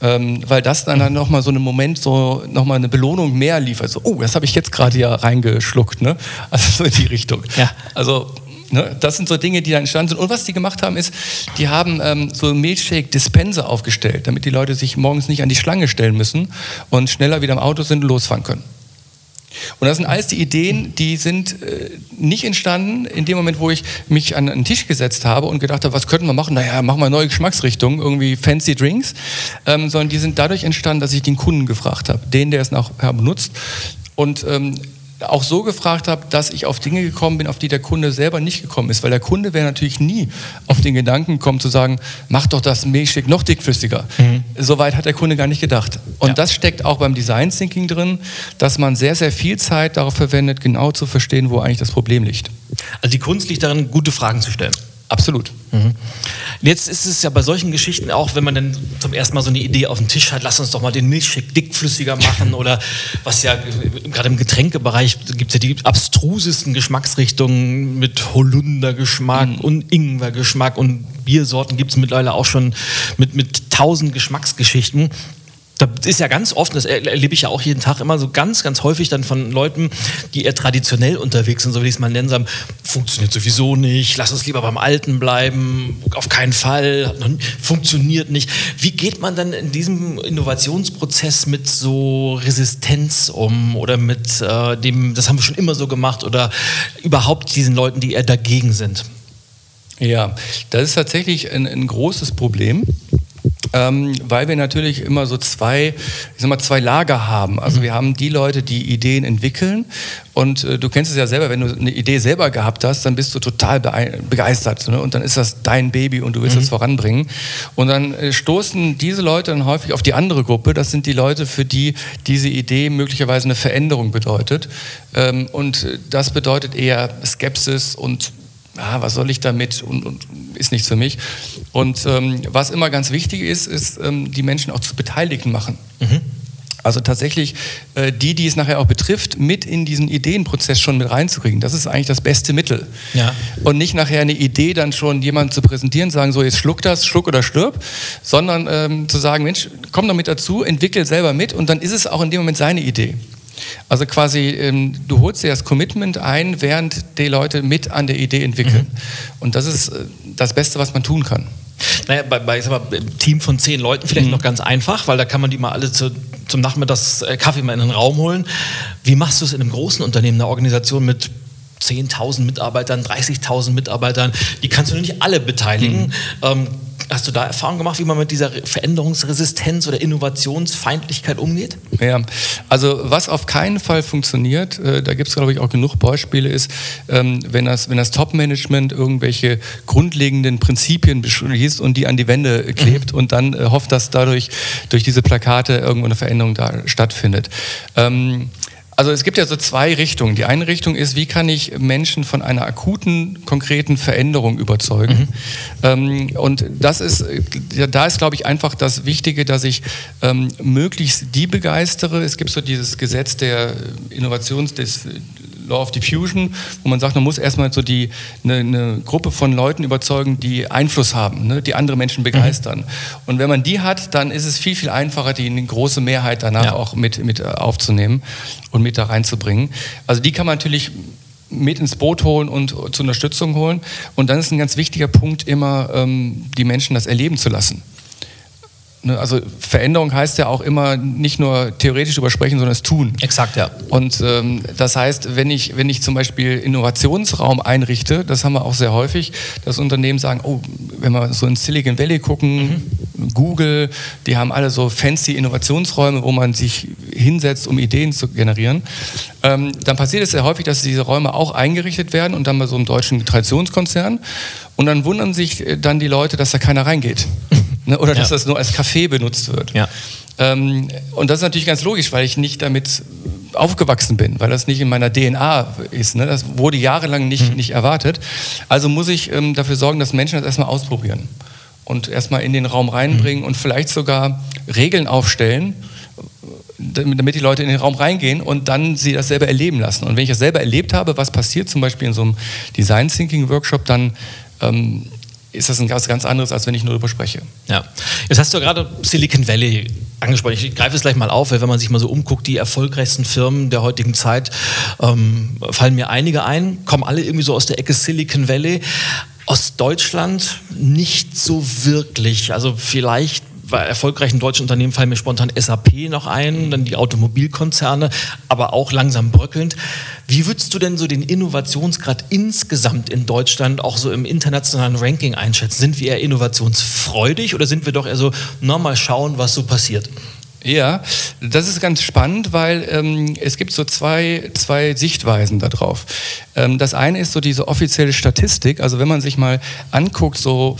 ähm, weil das dann, dann nochmal so einen Moment, so nochmal eine Belohnung mehr liefert. So, oh, das habe ich jetzt gerade ja reingeschluckt, ne? Also so in die Richtung. Ja. Also Ne, das sind so Dinge, die da entstanden sind. Und was die gemacht haben, ist, die haben ähm, so Milchshake-Dispenser aufgestellt, damit die Leute sich morgens nicht an die Schlange stellen müssen und schneller wieder im Auto sind und losfahren können. Und das sind alles die Ideen, die sind äh, nicht entstanden in dem Moment, wo ich mich an einen Tisch gesetzt habe und gedacht habe, was könnten wir machen? Naja, machen wir neue Geschmacksrichtung, irgendwie fancy Drinks, ähm, sondern die sind dadurch entstanden, dass ich den Kunden gefragt habe, den, der es nachher benutzt. Und ähm, auch so gefragt habe, dass ich auf Dinge gekommen bin, auf die der Kunde selber nicht gekommen ist. Weil der Kunde wäre natürlich nie auf den Gedanken gekommen zu sagen, mach doch das Milchshake noch dickflüssiger. Mhm. Soweit hat der Kunde gar nicht gedacht. Und ja. das steckt auch beim Design Thinking drin, dass man sehr, sehr viel Zeit darauf verwendet, genau zu verstehen, wo eigentlich das Problem liegt. Also die Kunst liegt darin, gute Fragen zu stellen. Absolut. Mhm. Jetzt ist es ja bei solchen Geschichten auch, wenn man dann zum ersten Mal so eine Idee auf dem Tisch hat, lass uns doch mal den Milchshake dickflüssiger machen oder was ja gerade im Getränkebereich gibt es ja die abstrusesten Geschmacksrichtungen mit Holundergeschmack mhm. und Ingwergeschmack und Biersorten gibt es mittlerweile auch schon mit, mit tausend Geschmacksgeschichten da ist ja ganz oft, das erlebe ich ja auch jeden Tag immer so ganz, ganz häufig dann von Leuten, die eher traditionell unterwegs sind, so wie ich es mal nennen, sagen, funktioniert sowieso nicht, lass uns lieber beim Alten bleiben, auf keinen Fall, funktioniert nicht. Wie geht man dann in diesem Innovationsprozess mit so Resistenz um oder mit äh, dem, das haben wir schon immer so gemacht oder überhaupt diesen Leuten, die eher dagegen sind? Ja, das ist tatsächlich ein, ein großes Problem ähm, weil wir natürlich immer so zwei, ich sag mal, zwei Lager haben. Also mhm. wir haben die Leute, die Ideen entwickeln und äh, du kennst es ja selber, wenn du eine Idee selber gehabt hast, dann bist du total begeistert ne? und dann ist das dein Baby und du willst es mhm. voranbringen. Und dann äh, stoßen diese Leute dann häufig auf die andere Gruppe. Das sind die Leute, für die diese Idee möglicherweise eine Veränderung bedeutet. Ähm, und das bedeutet eher Skepsis und ah, was soll ich damit und, und ist nichts für mich. Und ähm, was immer ganz wichtig ist, ist, ähm, die Menschen auch zu Beteiligten machen. Mhm. Also tatsächlich äh, die, die es nachher auch betrifft, mit in diesen Ideenprozess schon mit reinzukriegen. Das ist eigentlich das beste Mittel. Ja. Und nicht nachher eine Idee dann schon jemandem zu präsentieren, sagen so, jetzt schluck das, schluck oder stirb, sondern ähm, zu sagen, Mensch, komm doch mit dazu, entwickel selber mit und dann ist es auch in dem Moment seine Idee. Also quasi, ähm, du holst dir das Commitment ein, während die Leute mit an der Idee entwickeln. Mhm. Und das ist äh, das Beste, was man tun kann. Naja, bei, bei ich sag mal, einem Team von zehn Leuten vielleicht mhm. noch ganz einfach, weil da kann man die mal alle zu zum Nachmittags äh, Kaffee mal in den Raum holen. Wie machst du es in einem großen Unternehmen, einer Organisation mit 10.000 Mitarbeitern, 30.000 Mitarbeitern? Die kannst du nicht alle beteiligen. Mhm. Ähm, Hast du da Erfahrung gemacht, wie man mit dieser Veränderungsresistenz oder Innovationsfeindlichkeit umgeht? Ja, also was auf keinen Fall funktioniert, äh, da gibt es glaube ich auch genug Beispiele, ist, ähm, wenn das, wenn das Top-Management irgendwelche grundlegenden Prinzipien beschließt und die an die Wände klebt mhm. und dann äh, hofft, dass dadurch durch diese Plakate irgendwo eine Veränderung da stattfindet. Ähm, also es gibt ja so zwei Richtungen. Die eine Richtung ist, wie kann ich Menschen von einer akuten, konkreten Veränderung überzeugen? Mhm. Ähm, und das ist, da ist, glaube ich, einfach das Wichtige, dass ich ähm, möglichst die begeistere. Es gibt so dieses Gesetz der Innovations, des Law of Diffusion, wo man sagt, man muss erstmal so die, eine, eine Gruppe von Leuten überzeugen, die Einfluss haben, ne, die andere Menschen begeistern. Mhm. Und wenn man die hat, dann ist es viel, viel einfacher, die eine große Mehrheit danach ja. auch mit, mit aufzunehmen und mit da reinzubringen. Also die kann man natürlich mit ins Boot holen und zur Unterstützung holen. Und dann ist ein ganz wichtiger Punkt immer, ähm, die Menschen das erleben zu lassen. Ne, also Veränderung heißt ja auch immer nicht nur theoretisch übersprechen, sondern es tun. Exakt, ja. Und ähm, das heißt, wenn ich, wenn ich zum Beispiel Innovationsraum einrichte, das haben wir auch sehr häufig, dass Unternehmen sagen, oh, wenn wir so in Silicon Valley gucken, mhm. Google, die haben alle so fancy Innovationsräume, wo man sich hinsetzt, um Ideen zu generieren. Ähm, dann passiert es sehr häufig, dass diese Räume auch eingerichtet werden und dann bei so einem deutschen Traditionskonzern. Und dann wundern sich äh, dann die Leute, dass da keiner reingeht. Ne? Oder dass ja. das nur als Café benutzt wird. Ja. Ähm, und das ist natürlich ganz logisch, weil ich nicht damit aufgewachsen bin, weil das nicht in meiner DNA ist. Ne? Das wurde jahrelang nicht, mhm. nicht erwartet. Also muss ich ähm, dafür sorgen, dass Menschen das erstmal ausprobieren und erstmal in den Raum reinbringen mhm. und vielleicht sogar Regeln aufstellen, damit die Leute in den Raum reingehen und dann sie das selber erleben lassen. Und wenn ich das selber erlebt habe, was passiert zum Beispiel in so einem Design Thinking Workshop, dann ähm, ist das ein ganz, anderes, als wenn ich nur darüber spreche. Ja. Jetzt hast du gerade Silicon Valley angesprochen. Ich greife es gleich mal auf, weil wenn man sich mal so umguckt, die erfolgreichsten Firmen der heutigen Zeit, ähm, fallen mir einige ein, kommen alle irgendwie so aus der Ecke Silicon Valley. Aus Deutschland nicht so wirklich. Also vielleicht bei erfolgreichen deutschen Unternehmen fallen mir spontan SAP noch ein, dann die Automobilkonzerne, aber auch langsam bröckelnd. Wie würdest du denn so den Innovationsgrad insgesamt in Deutschland auch so im internationalen Ranking einschätzen? Sind wir eher innovationsfreudig oder sind wir doch eher so, nochmal schauen, was so passiert? Ja, das ist ganz spannend, weil ähm, es gibt so zwei, zwei Sichtweisen darauf. Ähm, das eine ist so diese offizielle Statistik, also wenn man sich mal anguckt, so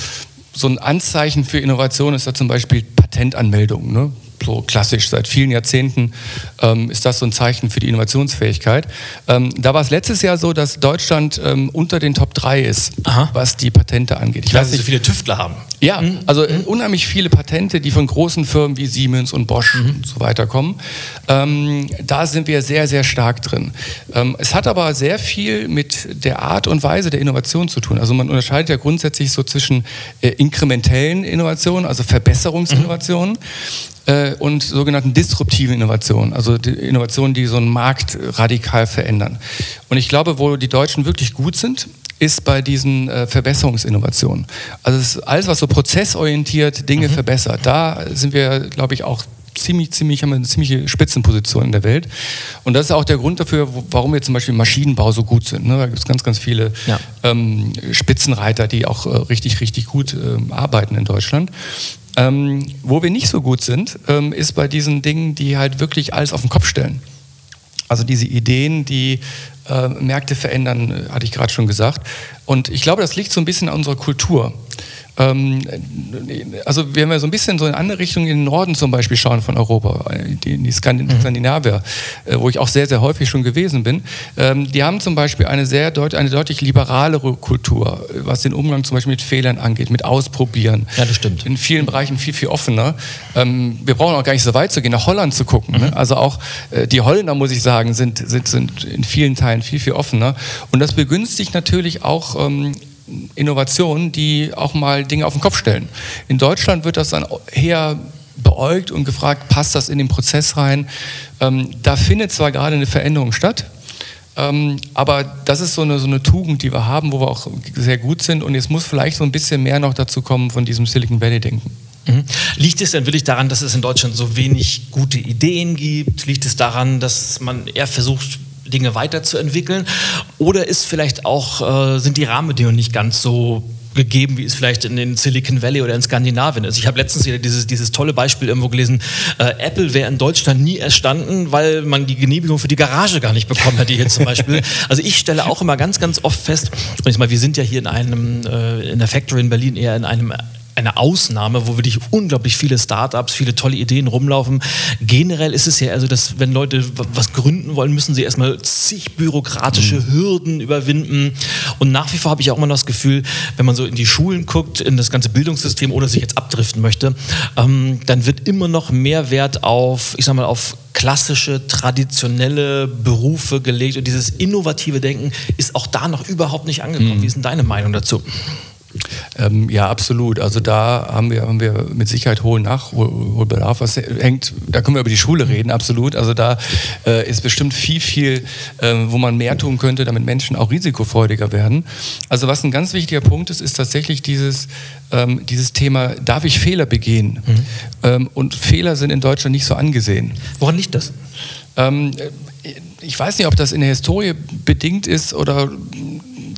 so ein Anzeichen für Innovation ist da zum Beispiel Patentanmeldung. Ne? So klassisch seit vielen Jahrzehnten ähm, ist das so ein Zeichen für die Innovationsfähigkeit. Ähm, da war es letztes Jahr so, dass Deutschland ähm, unter den Top 3 ist, Aha. was die Patente angeht. Ich weiß nicht, so viele Tüftler haben. Ja, mhm. also mhm. unheimlich viele Patente, die von großen Firmen wie Siemens und Bosch mhm. und so weiter kommen. Ähm, da sind wir sehr, sehr stark drin. Ähm, es hat aber sehr viel mit der Art und Weise der Innovation zu tun. Also man unterscheidet ja grundsätzlich so zwischen äh, inkrementellen Innovationen, also Verbesserungsinnovationen, äh, und sogenannten disruptiven Innovationen, also die Innovationen, die so einen Markt radikal verändern. Und ich glaube, wo die Deutschen wirklich gut sind, ist bei diesen äh, Verbesserungsinnovationen. Also alles, was so prozessorientiert Dinge mhm. verbessert, da sind wir, glaube ich, auch ziemlich, ziemlich, haben wir eine ziemliche Spitzenposition in der Welt. Und das ist auch der Grund dafür, warum wir zum Beispiel im Maschinenbau so gut sind. Ne? Da gibt es ganz, ganz viele ja. ähm, Spitzenreiter, die auch äh, richtig, richtig gut äh, arbeiten in Deutschland. Ähm, wo wir nicht so gut sind, ähm, ist bei diesen Dingen, die halt wirklich alles auf den Kopf stellen. Also diese Ideen, die äh, Märkte verändern, äh, hatte ich gerade schon gesagt. Und ich glaube, das liegt so ein bisschen an unserer Kultur. Ähm, also wenn wir so ein bisschen so in andere Richtungen in den Norden zum Beispiel schauen von Europa, die, die Skandinavier, mhm. wo ich auch sehr, sehr häufig schon gewesen bin, ähm, die haben zum Beispiel eine sehr deut eine deutlich liberalere Kultur, was den Umgang zum Beispiel mit Fehlern angeht, mit Ausprobieren. Ja, das stimmt. In vielen Bereichen viel, viel offener. Ähm, wir brauchen auch gar nicht so weit zu gehen, nach Holland zu gucken. Ne? Mhm. Ne? Also auch äh, die Holländer, muss ich sagen, sind, sind, sind in vielen Teilen viel, viel offener. Und das begünstigt natürlich auch ähm, Innovationen, die auch mal Dinge auf den Kopf stellen. In Deutschland wird das dann eher beäugt und gefragt, passt das in den Prozess rein? Ähm, da findet zwar gerade eine Veränderung statt, ähm, aber das ist so eine, so eine Tugend, die wir haben, wo wir auch sehr gut sind und jetzt muss vielleicht so ein bisschen mehr noch dazu kommen von diesem Silicon Valley-Denken. Mhm. Liegt es denn wirklich daran, dass es in Deutschland so wenig gute Ideen gibt? Liegt es daran, dass man eher versucht, Dinge weiterzuentwickeln? Oder ist vielleicht auch, äh, sind die Rahmenbedingungen nicht ganz so gegeben, wie es vielleicht in den Silicon Valley oder in Skandinavien ist. Ich habe letztens wieder dieses, dieses tolle Beispiel irgendwo gelesen, äh, Apple wäre in Deutschland nie erstanden, weil man die Genehmigung für die Garage gar nicht bekommen hätte hier zum Beispiel. Also ich stelle auch immer ganz, ganz oft fest, wir sind ja hier in einem, äh, in der Factory in Berlin eher in einem eine Ausnahme, wo wirklich unglaublich viele Startups, viele tolle Ideen rumlaufen. Generell ist es ja also, dass wenn Leute was gründen wollen, müssen sie erstmal zig bürokratische mhm. Hürden überwinden. Und nach wie vor habe ich auch immer noch das Gefühl, wenn man so in die Schulen guckt, in das ganze Bildungssystem oder sich jetzt abdriften möchte, ähm, dann wird immer noch mehr Wert auf, ich sag mal, auf klassische, traditionelle Berufe gelegt. Und dieses innovative Denken ist auch da noch überhaupt nicht angekommen. Mhm. Wie ist denn deine Meinung dazu? Ähm, ja, absolut. Also da haben wir, haben wir mit Sicherheit hohen Nachholbedarf. Was hängt, da können wir über die Schule reden, absolut. Also da äh, ist bestimmt viel, viel, äh, wo man mehr tun könnte, damit Menschen auch risikofreudiger werden. Also was ein ganz wichtiger Punkt ist, ist tatsächlich dieses, ähm, dieses Thema, darf ich Fehler begehen? Mhm. Ähm, und Fehler sind in Deutschland nicht so angesehen. Woran liegt das? Ähm, ich weiß nicht, ob das in der Historie bedingt ist oder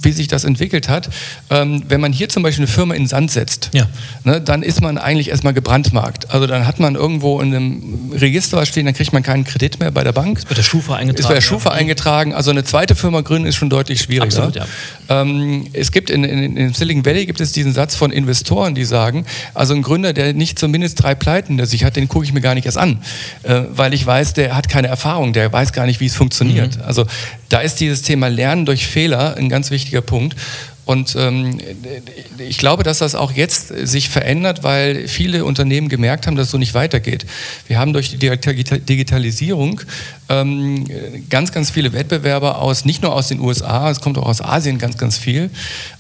wie sich das entwickelt hat. Ähm, wenn man hier zum Beispiel eine Firma in den Sand setzt, ja. ne, dann ist man eigentlich erstmal gebrandmarkt. Also dann hat man irgendwo in einem Register was stehen, dann kriegt man keinen Kredit mehr bei der Bank. Ist bei der Schufa eingetragen. Ist bei der Schufa ja. eingetragen. Also eine zweite Firma gründen ist schon deutlich schwieriger. Absolut, ja. Ähm, es gibt in, in, in Silicon Valley gibt es diesen Satz von Investoren, die sagen, also ein Gründer, der nicht zumindest drei Pleiten der sich hat, den gucke ich mir gar nicht erst an, äh, weil ich weiß, der hat keine Erfahrung, der weiß gar nicht, wie es funktioniert. Mhm. Also da ist dieses Thema Lernen durch Fehler ein ganz wichtiger Punkt. Und ähm, ich glaube, dass das auch jetzt sich verändert, weil viele Unternehmen gemerkt haben, dass es so nicht weitergeht. Wir haben durch die Digitalisierung ähm, ganz, ganz viele Wettbewerber aus, nicht nur aus den USA, es kommt auch aus Asien ganz, ganz viel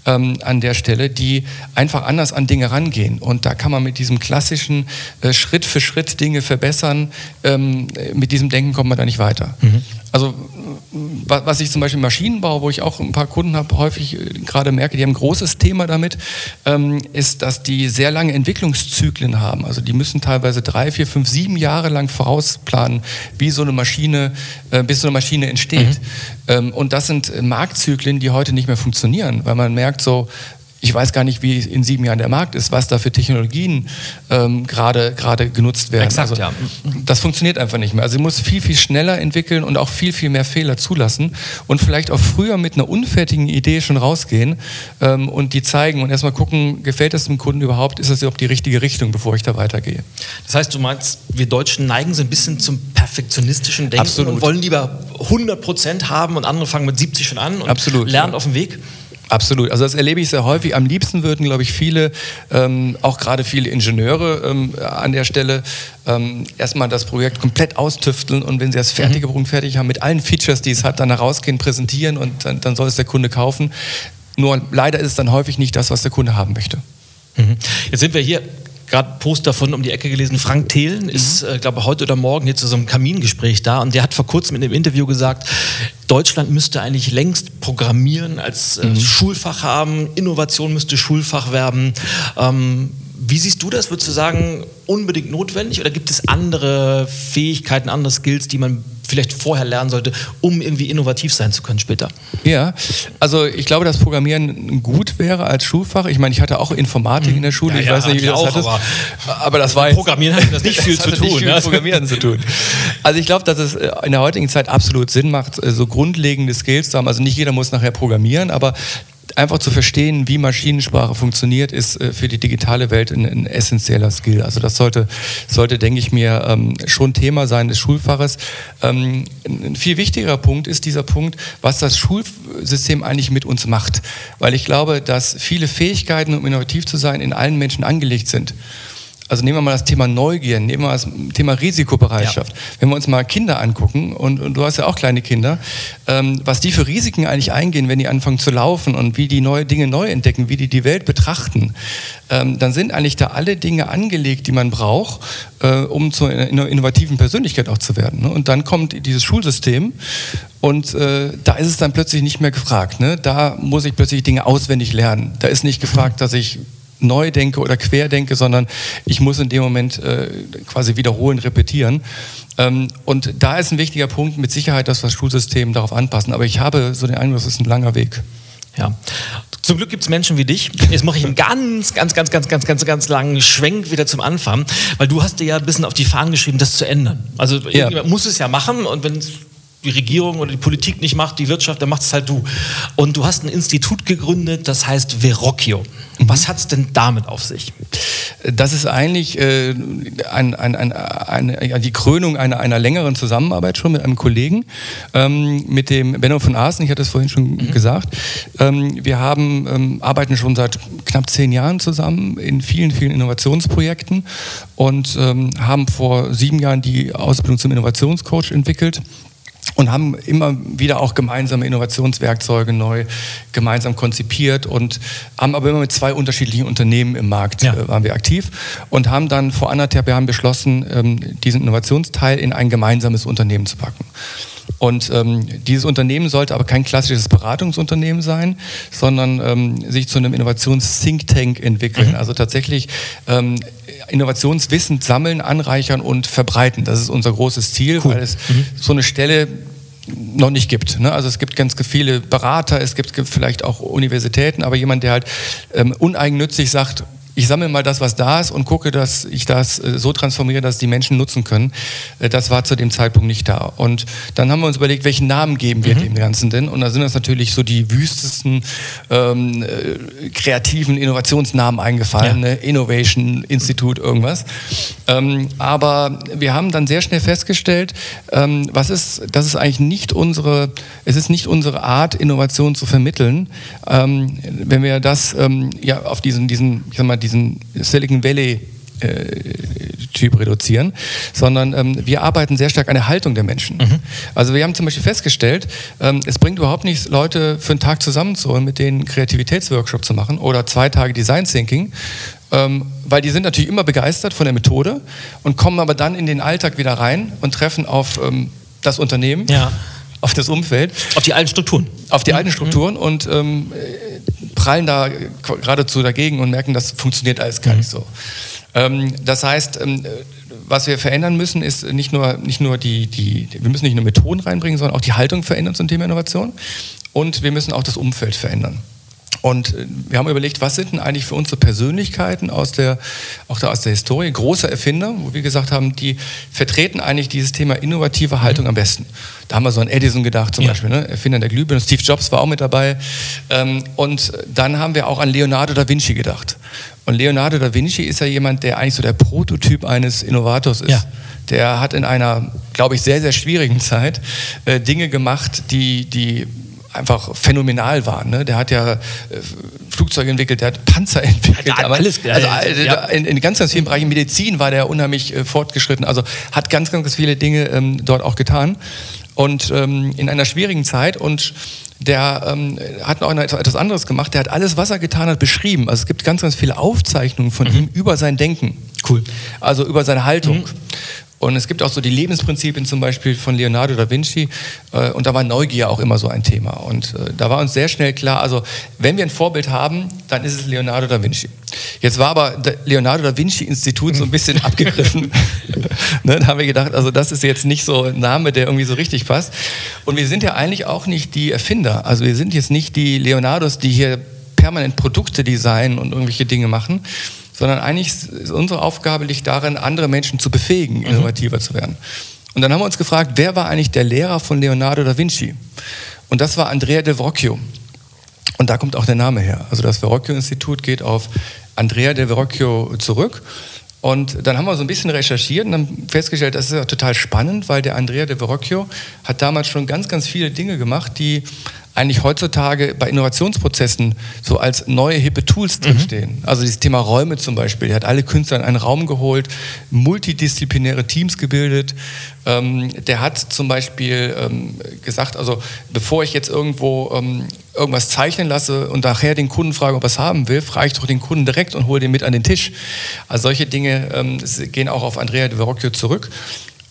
ähm, an der Stelle, die einfach anders an Dinge rangehen. Und da kann man mit diesem klassischen äh, Schritt für Schritt Dinge verbessern, ähm, mit diesem Denken kommt man da nicht weiter. Mhm. Also was ich zum Beispiel im Maschinenbau, wo ich auch ein paar Kunden habe, häufig äh, gerade merke, die haben ein großes Thema damit, ähm, ist, dass die sehr lange Entwicklungszyklen haben. Also die müssen teilweise drei, vier, fünf, sieben Jahre lang vorausplanen, wie so eine Maschine, äh, bis so eine Maschine entsteht. Mhm. Ähm, und das sind Marktzyklen, die heute nicht mehr funktionieren, weil man merkt so, ich weiß gar nicht, wie in sieben Jahren der Markt ist, was da für Technologien ähm, gerade genutzt werden. Exakt, also, ja. Das funktioniert einfach nicht mehr. Also sie muss viel, viel schneller entwickeln und auch viel, viel mehr Fehler zulassen und vielleicht auch früher mit einer unfertigen Idee schon rausgehen ähm, und die zeigen und erstmal gucken, gefällt das dem Kunden überhaupt, ist das überhaupt die richtige Richtung, bevor ich da weitergehe. Das heißt, du meinst, wir Deutschen neigen so ein bisschen zum perfektionistischen Denken Absolut. und wollen lieber 100 Prozent haben und andere fangen mit 70 schon an und Absolut, lernen ja. auf dem Weg? Absolut. Also das erlebe ich sehr häufig. Am liebsten würden, glaube ich, viele, ähm, auch gerade viele Ingenieure ähm, an der Stelle, ähm, erstmal das Projekt komplett austüfteln und wenn sie das fertige mhm. Produkt fertig haben, mit allen Features, die es hat, dann herausgehen, präsentieren und dann, dann soll es der Kunde kaufen. Nur leider ist es dann häufig nicht das, was der Kunde haben möchte. Mhm. Jetzt sind wir hier gerade Post davon um die Ecke gelesen. Frank Thelen ist, äh, glaube heute oder morgen hier zu so einem Kamingespräch da und der hat vor kurzem in einem Interview gesagt, Deutschland müsste eigentlich längst Programmieren als äh, mhm. Schulfach haben, Innovation müsste Schulfach werden. Ähm, wie siehst du das? Würdest du sagen, unbedingt notwendig oder gibt es andere Fähigkeiten, andere Skills, die man vielleicht vorher lernen sollte, um irgendwie innovativ sein zu können später? Ja, also ich glaube, dass Programmieren gut wäre als Schulfach. Ich meine, ich hatte auch Informatik in der Schule. Ja, ich ja, weiß nicht, wie das auch, hattest. Aber, aber das war Programmieren hat das nicht viel das zu tun. Nicht viel mit Programmieren zu tun. Also ich glaube, dass es äh, in der heutigen Zeit absolut Sinn macht, äh, so grundlegende Skills zu haben. Also nicht jeder muss nachher programmieren, aber einfach zu verstehen, wie Maschinensprache funktioniert, ist äh, für die digitale Welt ein, ein essentieller Skill. Also das sollte, sollte denke ich mir, ähm, schon Thema sein des Schulfaches. Ähm, ein viel wichtigerer Punkt ist dieser Punkt, was das Schulsystem eigentlich mit uns macht. Weil ich glaube, dass viele Fähigkeiten, um innovativ zu sein, in allen Menschen angelegt sind. Also nehmen wir mal das Thema Neugier, nehmen wir mal das Thema Risikobereitschaft. Ja. Wenn wir uns mal Kinder angucken, und, und du hast ja auch kleine Kinder, ähm, was die für Risiken eigentlich eingehen, wenn die anfangen zu laufen und wie die neue Dinge neu entdecken, wie die die Welt betrachten, ähm, dann sind eigentlich da alle Dinge angelegt, die man braucht, äh, um zu einer innovativen Persönlichkeit auch zu werden. Ne? Und dann kommt dieses Schulsystem und äh, da ist es dann plötzlich nicht mehr gefragt. Ne? Da muss ich plötzlich Dinge auswendig lernen. Da ist nicht gefragt, dass ich neu denke oder quer denke, sondern ich muss in dem Moment äh, quasi wiederholen, repetieren. Ähm, und da ist ein wichtiger Punkt mit Sicherheit, dass wir das Schulsystem darauf anpassen. Aber ich habe so den Eindruck, das ist ein langer Weg. Ja. Zum Glück gibt es Menschen wie dich. Jetzt mache ich einen ganz, ganz, ganz, ganz, ganz, ganz, ganz langen Schwenk wieder zum Anfang, weil du hast dir ja ein bisschen auf die Fahnen geschrieben, das zu ändern. Also ja. muss es ja machen und wenn es die Regierung oder die Politik nicht macht, die Wirtschaft, dann macht es halt du. Und du hast ein Institut gegründet, das heißt Verocchio. Was hat es denn damit auf sich? Das ist eigentlich äh, ein, ein, ein, die Krönung einer, einer längeren Zusammenarbeit schon mit einem Kollegen, ähm, mit dem Benno von Aßen, ich hatte es vorhin schon mhm. gesagt. Ähm, wir haben, ähm, arbeiten schon seit knapp zehn Jahren zusammen in vielen, vielen Innovationsprojekten und ähm, haben vor sieben Jahren die Ausbildung zum Innovationscoach entwickelt und haben immer wieder auch gemeinsame Innovationswerkzeuge neu gemeinsam konzipiert und haben aber immer mit zwei unterschiedlichen Unternehmen im Markt ja. äh, waren wir aktiv und haben dann vor anderthalb Jahren beschlossen, ähm, diesen Innovationsteil in ein gemeinsames Unternehmen zu packen. Und ähm, dieses Unternehmen sollte aber kein klassisches Beratungsunternehmen sein, sondern ähm, sich zu einem Innovations-Think Tank entwickeln. Mhm. Also tatsächlich ähm, Innovationswissen sammeln, anreichern und verbreiten. Das ist unser großes Ziel, cool. weil es mhm. so eine Stelle noch nicht gibt. Ne? Also es gibt ganz viele Berater, es gibt, vielleicht auch Universitäten, aber jemand, der halt ähm, uneigennützig sagt, ich sammle mal das, was da ist und gucke, dass ich das äh, so transformiere, dass die Menschen nutzen können. Äh, das war zu dem Zeitpunkt nicht da. Und dann haben wir uns überlegt, welchen Namen geben wir mhm. dem Ganzen denn? Und da sind das natürlich so die wüstesten ähm, äh, kreativen Innovationsnamen eingefallen, ja. ne? Innovation Institute, irgendwas. Ähm, aber wir haben dann sehr schnell festgestellt, ähm, was ist, das ist eigentlich nicht unsere, es ist nicht unsere Art, Innovation zu vermitteln. Ähm, wenn wir das ähm, ja auf diesen, diesen, ich sag mal, diesen Silicon Valley äh, Typ reduzieren, sondern ähm, wir arbeiten sehr stark an der Haltung der Menschen. Mhm. Also wir haben zum Beispiel festgestellt, ähm, es bringt überhaupt nichts, Leute für einen Tag zusammenzuholen, mit denen Kreativitätsworkshop zu machen oder zwei Tage Design Thinking, ähm, weil die sind natürlich immer begeistert von der Methode und kommen aber dann in den Alltag wieder rein und treffen auf ähm, das Unternehmen. Ja auf das Umfeld. Auf die alten Strukturen. Auf die mhm. alten Strukturen und ähm, prallen da geradezu dagegen und merken, das funktioniert alles gar nicht mhm. so. Ähm, das heißt, ähm, was wir verändern müssen, ist nicht nur, nicht nur die, die, wir müssen nicht nur Methoden reinbringen, sondern auch die Haltung verändern zum Thema Innovation. Und wir müssen auch das Umfeld verändern. Und äh, wir haben überlegt, was sind denn eigentlich für unsere Persönlichkeiten aus der, auch da aus der Historie, große Erfinder, wo wir gesagt haben, die vertreten eigentlich dieses Thema innovative Haltung am besten. Da haben wir so an Edison gedacht zum ja. Beispiel, ne? Erfinder der Glühbirne, Steve Jobs war auch mit dabei. Ähm, und dann haben wir auch an Leonardo da Vinci gedacht. Und Leonardo da Vinci ist ja jemand, der eigentlich so der Prototyp eines Innovators ist. Ja. Der hat in einer, glaube ich, sehr, sehr schwierigen Zeit äh, Dinge gemacht, die, die einfach phänomenal waren. Ne? Der hat ja äh, Flugzeuge entwickelt, der hat Panzer entwickelt. Hat alles, also äh, ja. in, in, ganz, ganz vielen Bereichen Medizin war der unheimlich äh, fortgeschritten. Also hat ganz, ganz, ganz viele Dinge ähm, dort auch getan. Und ähm, in einer schwierigen Zeit und der ähm, hat noch etwas anderes gemacht. Der hat alles, was er getan hat, beschrieben. Also es gibt ganz, ganz viele Aufzeichnungen von mhm. ihm über sein Denken. Cool. Also über seine Haltung. Mhm. Und es gibt auch so die Lebensprinzipien zum Beispiel von Leonardo da Vinci. Äh, und da war Neugier auch immer so ein Thema. Und äh, da war uns sehr schnell klar, also wenn wir ein Vorbild haben, dann ist es Leonardo da Vinci. Jetzt war aber das Leonardo da Vinci Institut so ein bisschen abgegriffen. ne, da haben wir gedacht, also das ist jetzt nicht so ein Name, der irgendwie so richtig passt. Und wir sind ja eigentlich auch nicht die Erfinder. Also wir sind jetzt nicht die Leonardos, die hier permanent Produkte designen und irgendwelche Dinge machen, sondern eigentlich ist unsere Aufgabe liegt darin, andere Menschen zu befähigen, mhm. innovativer zu werden. Und dann haben wir uns gefragt, wer war eigentlich der Lehrer von Leonardo da Vinci? Und das war Andrea del Verrocchio. Und da kommt auch der Name her. Also das Verrocchio-Institut geht auf Andrea del Verrocchio zurück. Und dann haben wir so ein bisschen recherchiert und haben festgestellt, das ist ja total spannend, weil der Andrea de Verrocchio hat damals schon ganz, ganz viele Dinge gemacht, die eigentlich heutzutage bei Innovationsprozessen so als neue hippe Tools mhm. drinstehen. Mhm. Also dieses Thema Räume zum Beispiel. Er hat alle Künstler in einen Raum geholt, multidisziplinäre Teams gebildet. Ähm, der hat zum Beispiel ähm, gesagt, also bevor ich jetzt irgendwo ähm, irgendwas zeichnen lasse und nachher den Kunden frage, ob er es haben will, frage ich doch den Kunden direkt und hole den mit an den Tisch. Also solche Dinge ähm, gehen auch auf Andrea de Verrocchio zurück.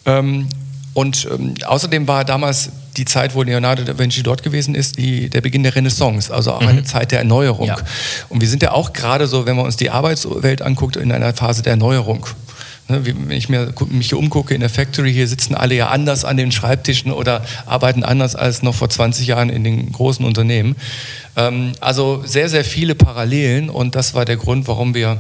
Ähm, und ähm, außerdem war damals die Zeit, wo Leonardo da Vinci dort gewesen ist, die, der Beginn der Renaissance, also auch mhm. eine Zeit der Erneuerung. Ja. Und wir sind ja auch gerade so, wenn man uns die Arbeitswelt anguckt, in einer Phase der Erneuerung. Ne, wenn ich mir, mich hier umgucke in der Factory, hier sitzen alle ja anders an den Schreibtischen oder arbeiten anders als noch vor 20 Jahren in den großen Unternehmen. Ähm, also sehr, sehr viele Parallelen und das war der Grund, warum wir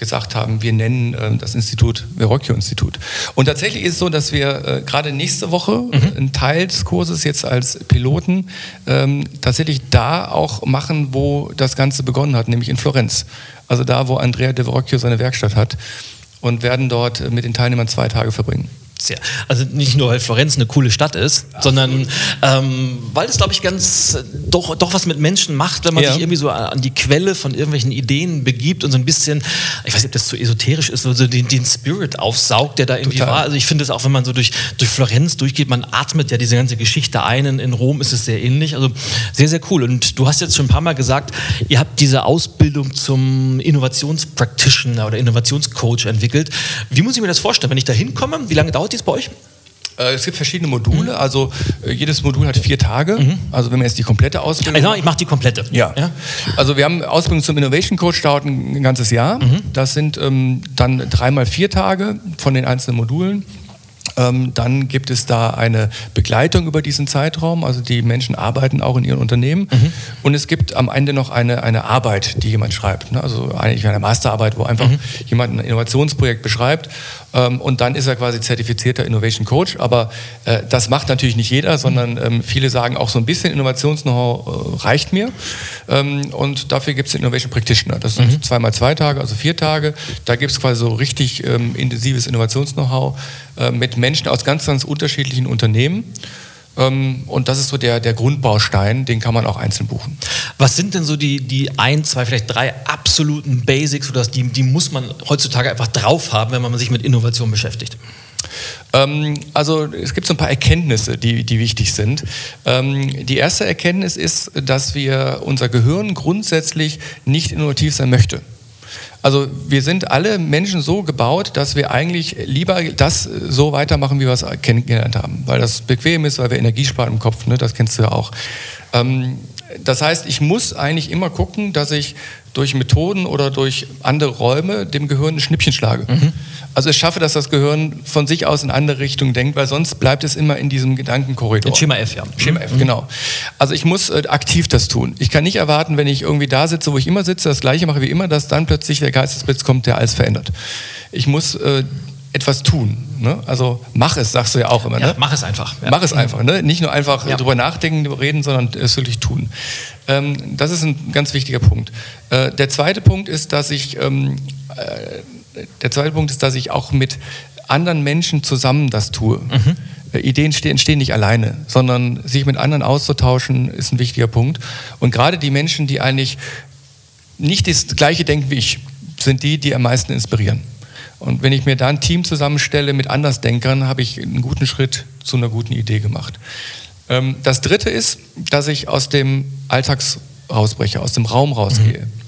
gesagt haben, wir nennen äh, das Institut Verrocchio-Institut. Und tatsächlich ist es so, dass wir äh, gerade nächste Woche mhm. einen Teil des Kurses jetzt als Piloten ähm, tatsächlich da auch machen, wo das Ganze begonnen hat, nämlich in Florenz. Also da, wo Andrea de Verrocchio seine Werkstatt hat und werden dort mit den Teilnehmern zwei Tage verbringen. Sehr. Also nicht nur, weil Florenz eine coole Stadt ist, Absolut. sondern ähm, weil es, glaube ich, ganz doch, doch was mit Menschen macht, wenn man ja. sich irgendwie so an die Quelle von irgendwelchen Ideen begibt und so ein bisschen, ich weiß nicht, ob das zu esoterisch ist, so den, den Spirit aufsaugt, der da irgendwie Total. war. Also ich finde es auch, wenn man so durch, durch Florenz durchgeht, man atmet ja diese ganze Geschichte ein. In Rom ist es sehr ähnlich. Also sehr, sehr cool. Und du hast jetzt schon ein paar Mal gesagt, ihr habt diese Ausbildung zum Innovationspractitioner oder Innovationscoach entwickelt. Wie muss ich mir das vorstellen, wenn ich da hinkomme? Wie lange dauert dauert dies bei euch? Äh, es gibt verschiedene Module, mhm. also äh, jedes Modul hat vier Tage. Mhm. Also wenn man jetzt die komplette Ausbildung. Also ich mache die komplette. Ja. ja. Also wir haben Ausbildung zum Innovation Coach dauert ein ganzes Jahr. Mhm. Das sind ähm, dann dreimal vier Tage von den einzelnen Modulen. Ähm, dann gibt es da eine Begleitung über diesen Zeitraum. Also die Menschen arbeiten auch in ihren Unternehmen. Mhm. Und es gibt am Ende noch eine, eine Arbeit, die jemand schreibt. Ne? Also eigentlich eine Masterarbeit, wo einfach mhm. jemand ein Innovationsprojekt beschreibt. Ähm, und dann ist er quasi zertifizierter Innovation Coach. Aber äh, das macht natürlich nicht jeder, sondern ähm, viele sagen auch so ein bisschen Innovations-Know-how äh, reicht mir. Und dafür gibt es den Innovation Practitioner. Das sind mhm. zweimal zwei Tage, also vier Tage. Da gibt es quasi so richtig intensives Innovations-Know-how äh, mit Menschen aus ganz, ganz unterschiedlichen Unternehmen. Ähm, und das ist so der, der Grundbaustein, den kann man auch einzeln buchen. Was sind denn so die, die ein, zwei, vielleicht drei absoluten Basics, oder die, die muss man heutzutage einfach drauf haben, wenn man sich mit Innovation beschäftigt? Ähm, also es gibt so ein paar Erkenntnisse, die, die wichtig sind. Ähm, die erste Erkenntnis ist, dass wir unser Gehirn grundsätzlich nicht innovativ sein möchte. Also wir sind alle Menschen so gebaut, dass wir eigentlich lieber das so weitermachen, wie wir es kennengelernt haben. Weil das bequem ist, weil wir Energie sparen im Kopf, ne? das kennst du ja auch. Ähm, das heißt, ich muss eigentlich immer gucken, dass ich durch Methoden oder durch andere Räume dem Gehirn ein Schnippchen schlage. Mhm. Also es schaffe, dass das Gehirn von sich aus in andere Richtungen denkt, weil sonst bleibt es immer in diesem Gedankenkorridor. In Schema F, ja. Schema F, mhm. genau. Also ich muss äh, aktiv das tun. Ich kann nicht erwarten, wenn ich irgendwie da sitze, wo ich immer sitze, das gleiche mache wie immer, dass dann plötzlich der Geistesblitz kommt, der alles verändert. Ich muss äh, etwas tun. Ne? Also mach es, sagst du ja auch immer. Ja, ne? Mach es einfach. Ja. Mach es einfach. Ne? Nicht nur einfach ja. drüber nachdenken, reden, sondern es wirklich tun. Ähm, das ist ein ganz wichtiger Punkt. Äh, der zweite Punkt ist, dass ich ähm, äh, der zweite Punkt ist, dass ich auch mit anderen Menschen zusammen das tue. Mhm. Äh, Ideen entstehen nicht alleine, sondern sich mit anderen auszutauschen ist ein wichtiger Punkt. Und gerade die Menschen, die eigentlich nicht das Gleiche denken wie ich, sind die, die am meisten inspirieren. Und wenn ich mir da ein Team zusammenstelle mit Andersdenkern, habe ich einen guten Schritt zu einer guten Idee gemacht. Ähm, das Dritte ist, dass ich aus dem Alltags rausbreche, aus dem Raum rausgehe. Mhm.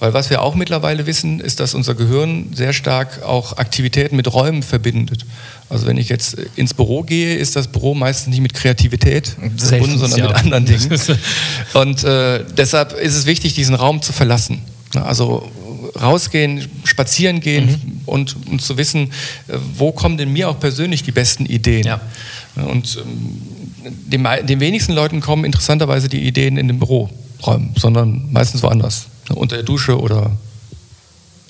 Weil was wir auch mittlerweile wissen, ist, dass unser Gehirn sehr stark auch Aktivitäten mit Räumen verbindet. Also wenn ich jetzt ins Büro gehe, ist das Büro meistens nicht mit Kreativität verbunden, sondern mit anderen Dingen. Und äh, deshalb ist es wichtig, diesen Raum zu verlassen. Also rausgehen, spazieren gehen mhm. Und, und, zu wissen, äh, wo kommen denn mir auch persönlich die besten Ideen. Ja. Und ähm, den, den wenigsten Leuten kommen interessanterweise die Ideen in den Büroräumen, sondern meistens woanders. Unter der Dusche oder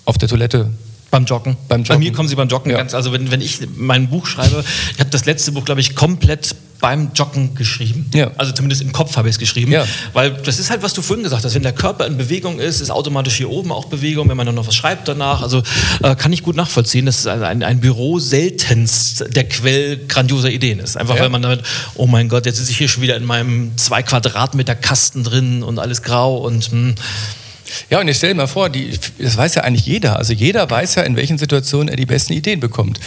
auf der Toilette. Beim Joggen. beim Joggen. Bei mir kommen sie beim Joggen ja. ganz. Also wenn, wenn ich mein Buch schreibe, ich habe das letzte Buch, glaube ich, komplett beim Joggen geschrieben. Ja. Also zumindest im Kopf habe ich es geschrieben. Ja. Weil das ist halt, was du vorhin gesagt hast. Wenn der Körper in Bewegung ist, ist automatisch hier oben auch Bewegung, wenn man dann noch was schreibt danach. Also äh, kann ich gut nachvollziehen, dass ein, ein Büro seltenst der Quell grandioser Ideen ist. Einfach ja. weil man damit, oh mein Gott, jetzt sitze ich hier schon wieder in meinem zwei Quadratmeter Kasten drin und alles grau und mh, hm, Ja, und jetzt stell dir mal vor, die, das weiß ja eigentlich jeder. Also jeder weiß ja, in welchen Situationen er die besten Ideen bekommt.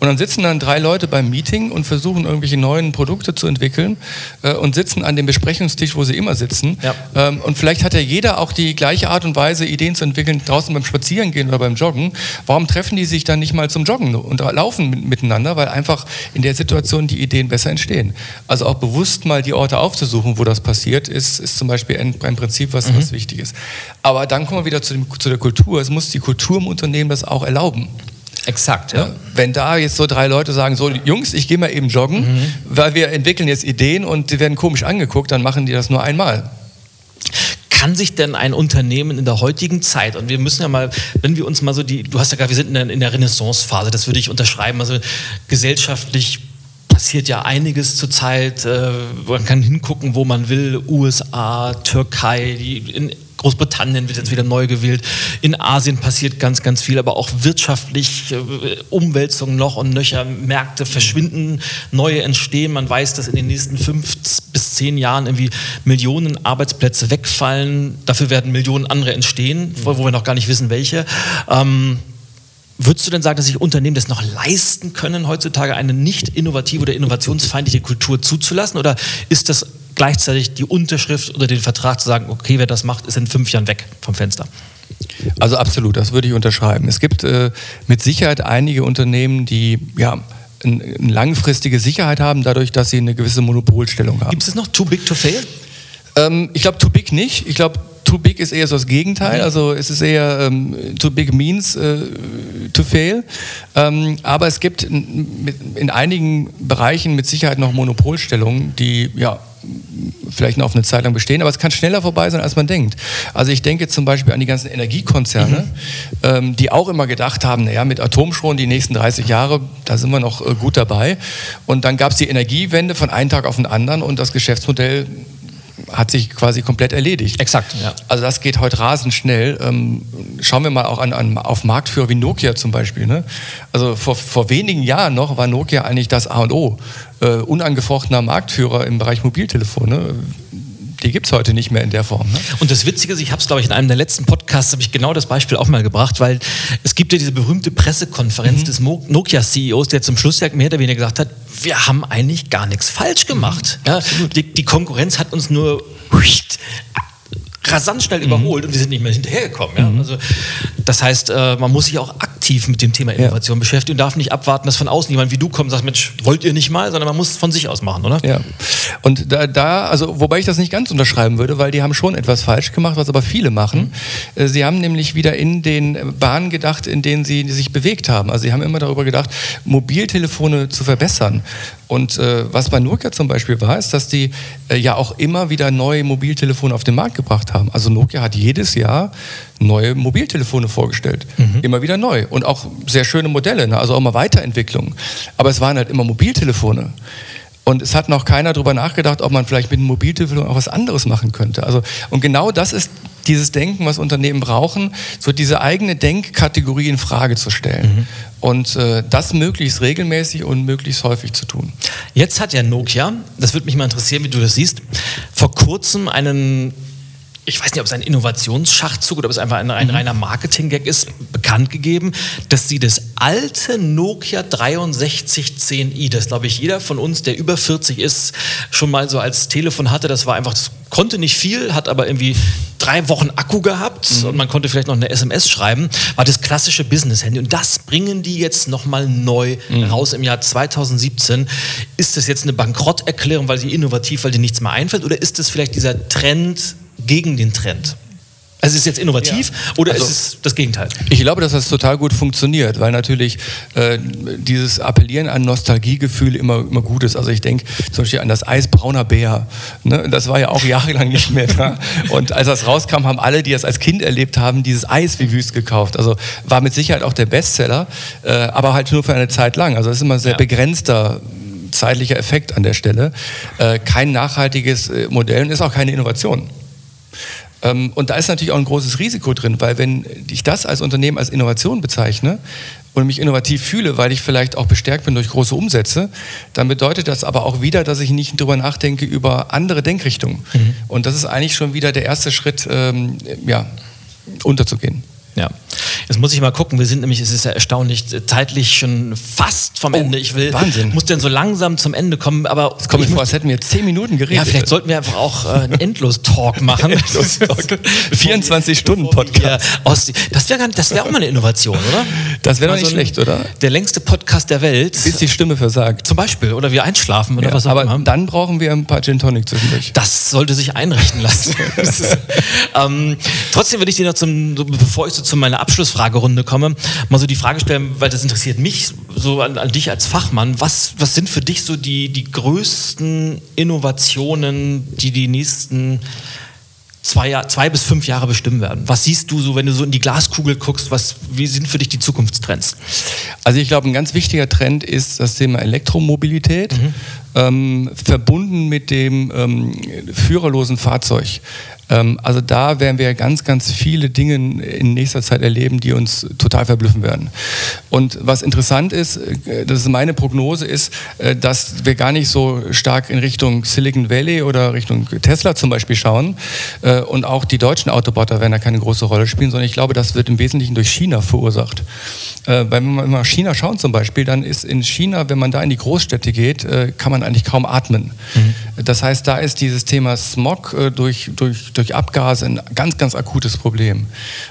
Und dann sitzen dann drei Leute beim Meeting und versuchen irgendwelche neuen Produkte zu entwickeln äh, und sitzen an dem Besprechungstisch, wo sie immer sitzen. Ja. Ähm, und vielleicht hat ja jeder auch die gleiche Art und Weise, Ideen zu entwickeln, draußen beim Spazierengehen oder beim Joggen. Warum treffen die sich dann nicht mal zum Joggen und laufen miteinander? Weil einfach in der Situation die Ideen besser entstehen. Also auch bewusst mal die Orte aufzusuchen, wo das passiert, ist, ist zum Beispiel ein, ein Prinzip, was, mhm. was wichtig ist. Aber dann kommen wir wieder zu, dem, zu der Kultur. Es muss die Kultur im Unternehmen das auch erlauben. Exakt, ja. Wenn da jetzt so drei Leute sagen, so Jungs, ich gehe mal eben joggen, mhm. weil wir entwickeln jetzt Ideen und die werden komisch angeguckt, dann machen die das nur einmal kann sich denn ein Unternehmen in der heutigen Zeit, und wir müssen ja mal, wenn wir uns mal so die, du hast ja gerade, wir sind in der, in der Renaissance-Phase, das würde ich unterschreiben, also gesellschaftlich passiert ja einiges zurzeit. Äh, man kann hingucken, wo man will. USA, Türkei, die, in Großbritannien wird jetzt wieder neu gewählt. In Asien passiert ganz, ganz viel, aber auch wirtschaftlich äh, Umwälzungen noch und nöcher. Märkte verschwinden, neue entstehen. Man weiß, dass in den nächsten fünf bis zehn Jahren irgendwie Millionen Arbeitsplätze wegfallen. Dafür werden Millionen andere entstehen, wo wir noch gar nicht wissen, welche. Ähm, Würdest du denn sagen, dass sich Unternehmen das noch leisten können, heutzutage eine nicht innovative oder innovationsfeindliche Kultur zuzulassen? Oder ist das gleichzeitig die Unterschrift oder den Vertrag zu sagen, okay, wer das macht, ist in fünf Jahren weg vom Fenster? Also absolut, das würde ich unterschreiben. Es gibt äh, mit Sicherheit einige Unternehmen, die ja, eine langfristige Sicherheit haben, dadurch, dass sie eine gewisse Monopolstellung haben. Gibt es noch Too Big to Fail? Ähm, ich glaube, Too Big nicht. Ich glaube, too big ist eher so das Gegenteil. Also es ist eher ähm, too big means äh, to fail. Ähm, aber es gibt in, in, einigen Bereichen mit Sicherheit noch Monopolstellungen, die ja vielleicht noch auf eine Zeit lang bestehen, aber es kann schneller vorbei sein, als man denkt. Also ich denke zum Beispiel an die ganzen Energiekonzerne, mhm. ähm, die auch immer gedacht haben, naja, mit Atomstrom die nächsten 30 Jahre, da sind wir noch äh, gut dabei. Und dann gab es die Energiewende von einem Tag auf den anderen und das Geschäftsmodell hat sich quasi komplett erledigt. Exakt. Ja. Also das geht heute rasend schnell. Ähm, schauen wir mal auch an, an, auf Marktführer wie Nokia zum Beispiel. Ne? Also vor, vor wenigen Jahren noch war Nokia eigentlich das A und O. Äh, unangefochtener Marktführer im Bereich Mobiltelefone die gibt es heute nicht mehr in der Form. Ne? Und das Witzige ist, ich habe es, glaube ich, in einem der letzten Podcasts, habe ich genau das Beispiel auch mal gebracht, weil es gibt ja diese berühmte Pressekonferenz mhm. des Nokia-CEOs, der zum Schluss ja mehr oder weniger gesagt hat, wir haben eigentlich gar nichts falsch gemacht. Mhm. Ja, die, die, Konkurrenz hat uns nur rasant schnell mhm. überholt und wir sind nicht mehr hinterhergekommen. Ja? Mhm. Also, das heißt, äh, man muss sich auch aktiv mit dem Thema Innovation ja. beschäftigen und darf nicht abwarten, dass von außen jemand wie du kommt und sagt, Mensch, wollt ihr nicht mal, sondern man muss es von sich aus machen, oder? Ja. Und da, da, also wobei ich das nicht ganz unterschreiben würde, weil die haben schon etwas falsch gemacht, was aber viele machen. Mhm. Äh, sie haben nämlich wieder in den Bahnen gedacht, in denen sie sich bewegt haben. Also sie haben immer darüber gedacht, Mobiltelefone zu verbessern. Und äh, was bei Nokia zum Beispiel war, ist, dass die äh, ja auch immer wieder neue Mobiltelefone auf den Markt gebracht haben. Also Nokia hat jedes Jahr neue Mobiltelefone vorgestellt. Mhm. Immer wieder neu. Und auch sehr schöne Modelle, ne? also auch mal Weiterentwicklungen. Aber es waren halt immer Mobiltelefone. Und es hat noch keiner darüber nachgedacht, ob man vielleicht mit einem Mobiltelefon auch was anderes machen könnte. Also, und genau das ist dieses Denken, was Unternehmen brauchen, so diese eigene Denkkategorie in Frage zu stellen. Mhm. Und äh, das möglichst regelmäßig und möglichst häufig zu tun. Jetzt hat ja Nokia, das würde mich mal interessieren, wie du das siehst, vor kurzem einen ich weiß nicht, ob es ein Innovationsschachzug oder ob es einfach ein, ein mhm. reiner Marketing-Gag ist, bekannt gegeben, dass sie das alte Nokia 6310i, das glaube ich jeder von uns, der über 40 ist, schon mal so als Telefon hatte, das war einfach, das konnte nicht viel, hat aber irgendwie drei Wochen Akku gehabt mhm. und man konnte vielleicht noch eine SMS schreiben, war das klassische Business-Handy. Und das bringen die jetzt nochmal neu mhm. raus im Jahr 2017. Ist das jetzt eine Bankrotterklärung, weil sie innovativ, weil dir nichts mehr einfällt? Oder ist das vielleicht dieser Trend, gegen den Trend? Also ist es jetzt innovativ ja. oder also, ist es das Gegenteil? Ich glaube, dass das total gut funktioniert, weil natürlich äh, dieses Appellieren an Nostalgiegefühl immer, immer gut ist. Also ich denke zum Beispiel an das Eis brauner Bär. Ne? Das war ja auch jahrelang nicht mehr da. Und als das rauskam, haben alle, die das als Kind erlebt haben, dieses Eis wie wüst gekauft. Also war mit Sicherheit auch der Bestseller, äh, aber halt nur für eine Zeit lang. Also das ist immer sehr ja. begrenzter zeitlicher Effekt an der Stelle. Äh, kein nachhaltiges äh, Modell und ist auch keine Innovation. Ähm, und da ist natürlich auch ein großes Risiko drin, weil wenn ich das als Unternehmen als Innovation bezeichne und mich innovativ fühle, weil ich vielleicht auch bestärkt bin durch große Umsätze, dann bedeutet das aber auch wieder, dass ich nicht darüber nachdenke über andere Denkrichtungen. Mhm. Und das ist eigentlich schon wieder der erste Schritt, ähm, ja, unterzugehen. Ja. Jetzt muss ich mal gucken, wir sind nämlich, es ist ja erstaunlich, äh, zeitlich schon fast vom Oh, Ende. Ich will, Wahnsinn. muss denn so langsam zum Ende kommen, aber. Es kommt mir vor, als hätten wir zehn Minuten geredet. Ja, vielleicht sollten wir einfach auch äh, einen Endlos-Talk machen. Endlos-Talk. 24-Stunden-Podcast. Ja, aus, das wäre wär auch mal eine Innovation, oder? Das wäre doch Mal nicht schlecht, oder? Der längste Podcast der Welt. Bis die Stimme versagt. Zum Beispiel. Oder wir einschlafen oder Ja, was auch aber immer. dann brauchen wir ein paar Gin Tonic zwischendurch. Das sollte sich einrichten lassen. Ist, ähm, trotzdem würde ich dir noch zum, bevor ich so zu meiner Abschlussfragerunde komme, mal so die Frage stellen, weil das interessiert mich so an, an dich als Fachmann. Was, was sind für dich so die, die größten Innovationen, die die nächsten zwei, zwei bis fünf Jahre bestimmen werden? Was siehst du so, wenn du so in die Glaskugel guckst? Was, wie sind für dich die Zukunftstrends? Also ich glaube, ein ganz wichtiger Trend ist das Thema Elektromobilität, ähm, verbunden mit dem ähm, führerlosen Fahrzeug. Ähm, also da werden wir ganz, ganz viele Dinge in nächster Zeit erleben, die uns total verblüffen werden. Und was interessant ist, äh, das ist meine Prognose, ist, äh, dass wir gar nicht so stark in Richtung Silicon Valley oder Richtung Tesla zum Beispiel schauen. Äh, Und auch die deutschen Autobotter werden da keine große Rolle spielen, sondern ich glaube, das wird im Wesentlichen durch China verursacht. Äh, Wenn wir mal China schauen zum Beispiel, dann ist in China, wenn man da in die Großstädte geht, kann man eigentlich kaum atmen. Das heißt, da ist dieses Thema Smog äh, durch, durch, durch Abgase ein ganz, ganz akutes Problem.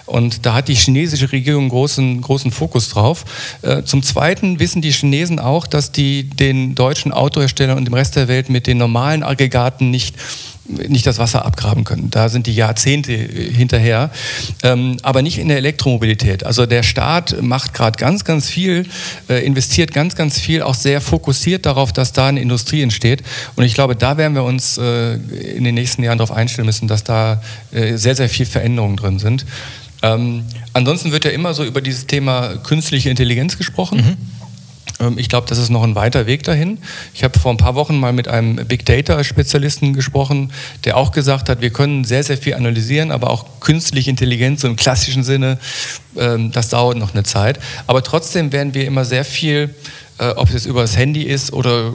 Und da hat die chinesische Regierung großen, großen Fokus drauf. Äh, Zum Zweiten wissen die Chinesen auch, dass die den deutschen Autoherstellern und dem Rest der Welt mit den normalen Aggregaten nicht nicht das Wasser abgraben können. Da sind die Jahrzehnte äh, hinterher, ähm, aber nicht in der Elektromobilität. Also der Staat macht gerade ganz, ganz viel, äh, investiert ganz, ganz viel, auch sehr fokussiert darauf, dass da eine Industrie entsteht. Und ich glaube, da werden wir uns äh, in den nächsten Jahren darauf einstellen müssen, dass da äh, sehr, sehr viel Veränderungen drin sind. Ähm, ansonsten wird ja immer so über dieses Thema künstliche Intelligenz gesprochen. Ähm, Ich glaube, das ist noch ein weiter Weg dahin. Ich habe vor ein paar Wochen mal mit einem Big Data-Spezialisten gesprochen, der auch gesagt hat, wir können sehr, sehr viel analysieren, aber auch künstliche Intelligenz so im klassischen Sinne, ähm, das dauert noch eine Zeit. Aber trotzdem werden wir immer sehr viel, äh, ob es jetzt über das Handy ist oder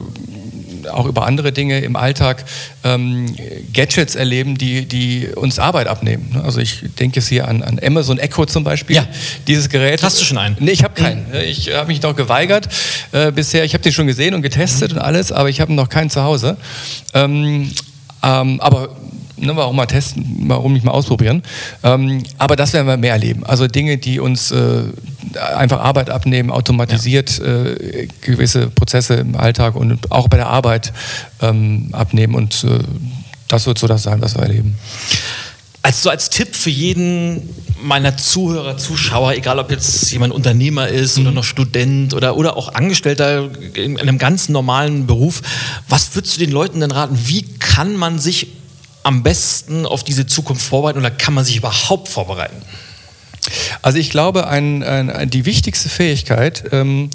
auch über andere Dinge im Alltag ähm, Gadgets erleben, die, die uns Arbeit abnehmen. ne? Also ich denke jetzt hier an, an Amazon Echo zum Beispiel. Ja. Dieses Gerät. Hast du schon einen? Nee, ich habe keinen. Ich habe mich noch geweigert äh, bisher. Ich habe den schon gesehen und getestet und alles, aber ich habe noch keinen zu Hause. Ähm, ähm, aber ne, warum mal testen, warum nicht mal ausprobieren. Ähm, aber das werden wir mehr erleben. Also Dinge, die uns äh, einfach Arbeit abnehmen, automatisiert äh, gewisse Prozesse im Alltag und auch bei der Arbeit ähm, abnehmen. Und äh, das wird so das sein, was wir erleben. Also so als Tipp für jeden meiner Zuhörer, Zuschauer, egal ob jetzt jemand Unternehmer ist oder noch Student oder, oder auch Angestellter in einem ganz normalen Beruf, was würdest du den Leuten denn raten? Wie kann man sich am besten auf diese Zukunft vorbereiten oder kann man sich überhaupt vorbereiten? Also ich glaube, ein, ein, die wichtigste Fähigkeit ähm,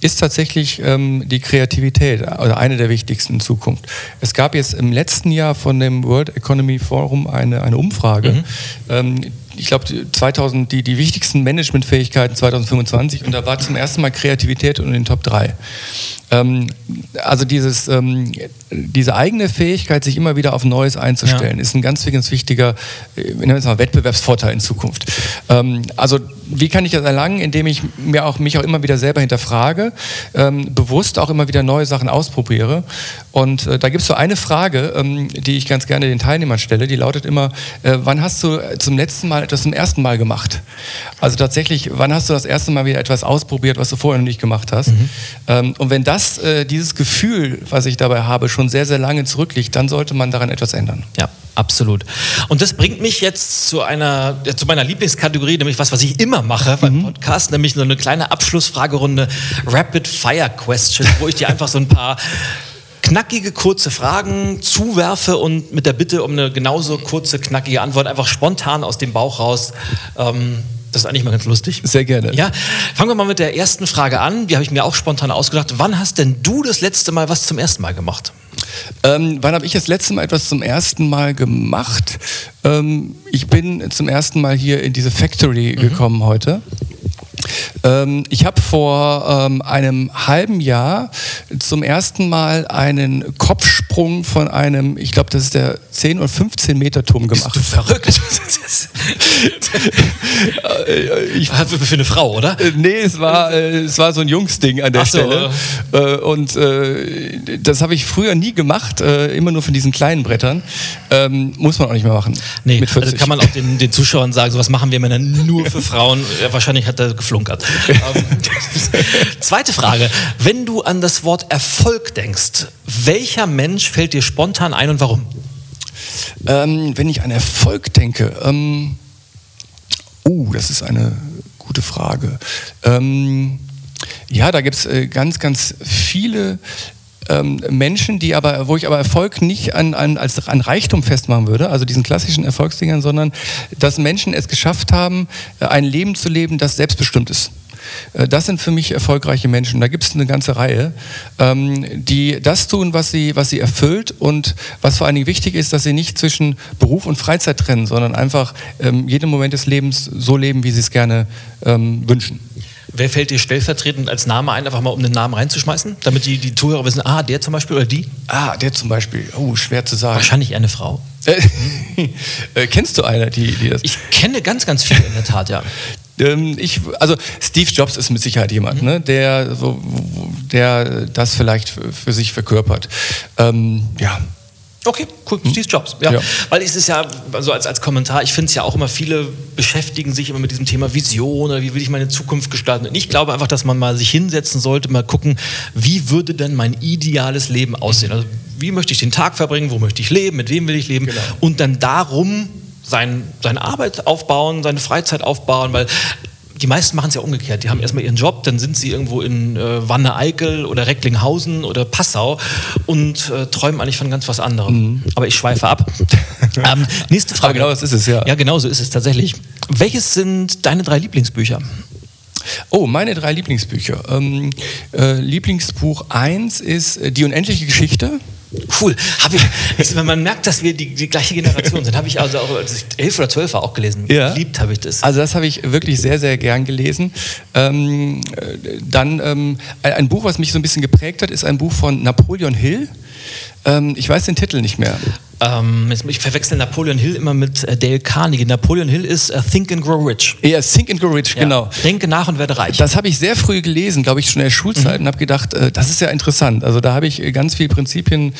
ist tatsächlich ähm, die Kreativität oder eine der wichtigsten in Zukunft. Es gab jetzt im letzten Jahr von dem World Economy Forum eine, eine Umfrage. Ähm, ich glaube, 2000, die, die wichtigsten Managementfähigkeiten 2025 und da war zum ersten Mal Kreativität in den Top 3. Ähm, also dieses, ähm, diese eigene Fähigkeit, sich immer wieder auf Neues einzustellen, Ja. ist ein ganz, ganz wichtiger äh, mal Wettbewerbsvorteil in Zukunft. Ähm, also wie kann ich das erlangen, indem ich mir auch, mich auch immer wieder selber hinterfrage, ähm, bewusst auch immer wieder neue Sachen ausprobiere. Und äh, da gibt es so eine Frage, ähm, die ich ganz gerne den Teilnehmern stelle, die lautet immer, äh, wann hast du zum letzten Mal etwas zum ersten Mal gemacht? Also tatsächlich, wann hast du das erste Mal wieder etwas ausprobiert, was du vorher noch nicht gemacht hast? Ähm, und wenn das, äh, dieses Gefühl, was ich dabei habe, schon sehr, sehr lange zurückliegt, dann sollte man daran etwas ändern. Ja, absolut. Und das bringt mich jetzt zu einer, zu meiner Lieblingskategorie, nämlich was, was ich immer mache beim Podcast, nämlich so eine kleine Abschlussfragerunde Rapid Fire Question, wo ich dir einfach so ein paar knackige, kurze Fragen zuwerfe und mit der Bitte um eine genauso kurze, knackige Antwort einfach spontan aus dem Bauch raus. Ähm, das ist eigentlich mal ganz lustig. Sehr gerne. Ja, fangen wir mal mit der ersten Frage an. Die habe ich mir auch spontan ausgedacht. Wann hast denn du das letzte Mal was zum ersten Mal gemacht? Ähm, wann habe ich das letzte Mal etwas zum ersten Mal gemacht? Ähm, ich bin zum ersten Mal hier in diese Factory gekommen heute. Ähm, ich habe vor ähm, einem halben Jahr zum ersten Mal einen Kopfsprung von einem, ich glaube, das ist der 10 oder 15 Meter Turm gemacht. Bist du verrückt? ich für eine Frau, oder? Äh, nee, es war, äh, es war so ein Jungsding an der so, Stelle. Äh, und äh, das habe ich früher nie gemacht, äh, immer nur von diesen kleinen Brettern. Ähm, muss man auch nicht mehr machen. Nee, mit 40. Also kann man auch den, den Zuschauern sagen, sowas machen wir Männer nur für Frauen. Ja, wahrscheinlich hat er geflunkert. Ähm, zweite Frage. Wenn du an das Wort Erfolg denkst, welcher Mensch fällt dir spontan ein und warum? Ähm, wenn ich an Erfolg denke, ähm, oh, das ist eine gute Frage. Ähm, ja, da gibt es äh, ganz, ganz viele ähm, Menschen, die aber, wo ich aber Erfolg nicht an, an, als, an Reichtum festmachen würde, also diesen klassischen Erfolgsdingern, sondern dass Menschen es geschafft haben, äh, ein Leben zu leben, das selbstbestimmt ist. Äh, das sind für mich erfolgreiche Menschen. Da gibt es eine ganze Reihe, ähm, die das tun, was sie, was sie erfüllt und was vor allen Dingen wichtig ist, dass sie nicht zwischen Beruf und Freizeit trennen, sondern einfach ähm, jeden Moment des Lebens so leben, wie sie es gerne ähm, wünschen. Wer fällt dir stellvertretend als Name ein, einfach mal um den Namen reinzuschmeißen, damit die, die Zuhörer wissen, ah, der zum Beispiel oder die? Ah, der zum Beispiel. Oh, schwer zu sagen. Wahrscheinlich eine Frau. äh, kennst du eine, die, die das? Ich kenne ganz, ganz viele in der Tat, ja. Ähm, ich, also Steve Jobs ist mit Sicherheit jemand, mhm. ne, der, so, der das vielleicht für sich verkörpert. Ähm, ja, Okay, cool. Hm? Steve Jobs. Ja. ja. Weil es ist ja, also als, als Kommentar, ich finde es ja auch immer, viele beschäftigen sich immer mit diesem Thema Vision oder wie will ich meine Zukunft gestalten. Und ich glaube einfach, dass man mal sich hinsetzen sollte, mal gucken, wie würde denn mein ideales Leben aussehen? Also wie möchte ich den Tag verbringen, wo möchte ich leben, mit wem will ich leben? Genau. Und dann darum sein, seine Arbeit aufbauen, seine Freizeit aufbauen, weil die meisten machen es ja umgekehrt. Die haben erstmal ihren Job, dann sind sie irgendwo in äh, Wanne-Eickel oder Recklinghausen oder Passau und äh, träumen eigentlich von ganz was anderem. Mhm. Aber ich schweife ab. ähm, nächste Frage. Aber genau das ist es, ja. Ja, genau so ist es tatsächlich. Welches sind deine drei Lieblingsbücher? Oh, meine drei Lieblingsbücher. Ähm, äh, Lieblingsbuch 1 ist äh, Die unendliche Geschichte Cool. Ich, man merkt, dass wir die, die gleiche Generation sind. Habe ich also auch, als ich elf oder zwölf auch gelesen. Ja. Geliebt habe ich das. Also das habe ich wirklich sehr, sehr gern gelesen. Ähm, dann ähm, ein Buch, was mich so ein bisschen geprägt hat, ist ein Buch von Napoleon Hill. Ähm, ich weiß den Titel nicht mehr. Ähm, ich verwechsel Napoleon Hill immer mit äh, Dale Carnegie. Napoleon Hill ist uh, Think and Grow Rich. Ja, Think and Grow Rich, ja. genau. Denke nach und werde reich. Das habe ich sehr früh gelesen, glaube ich, schon in der Schulzeit mhm. und habe gedacht, äh, das ist ja interessant. Also da habe ich ganz viele Prinzipien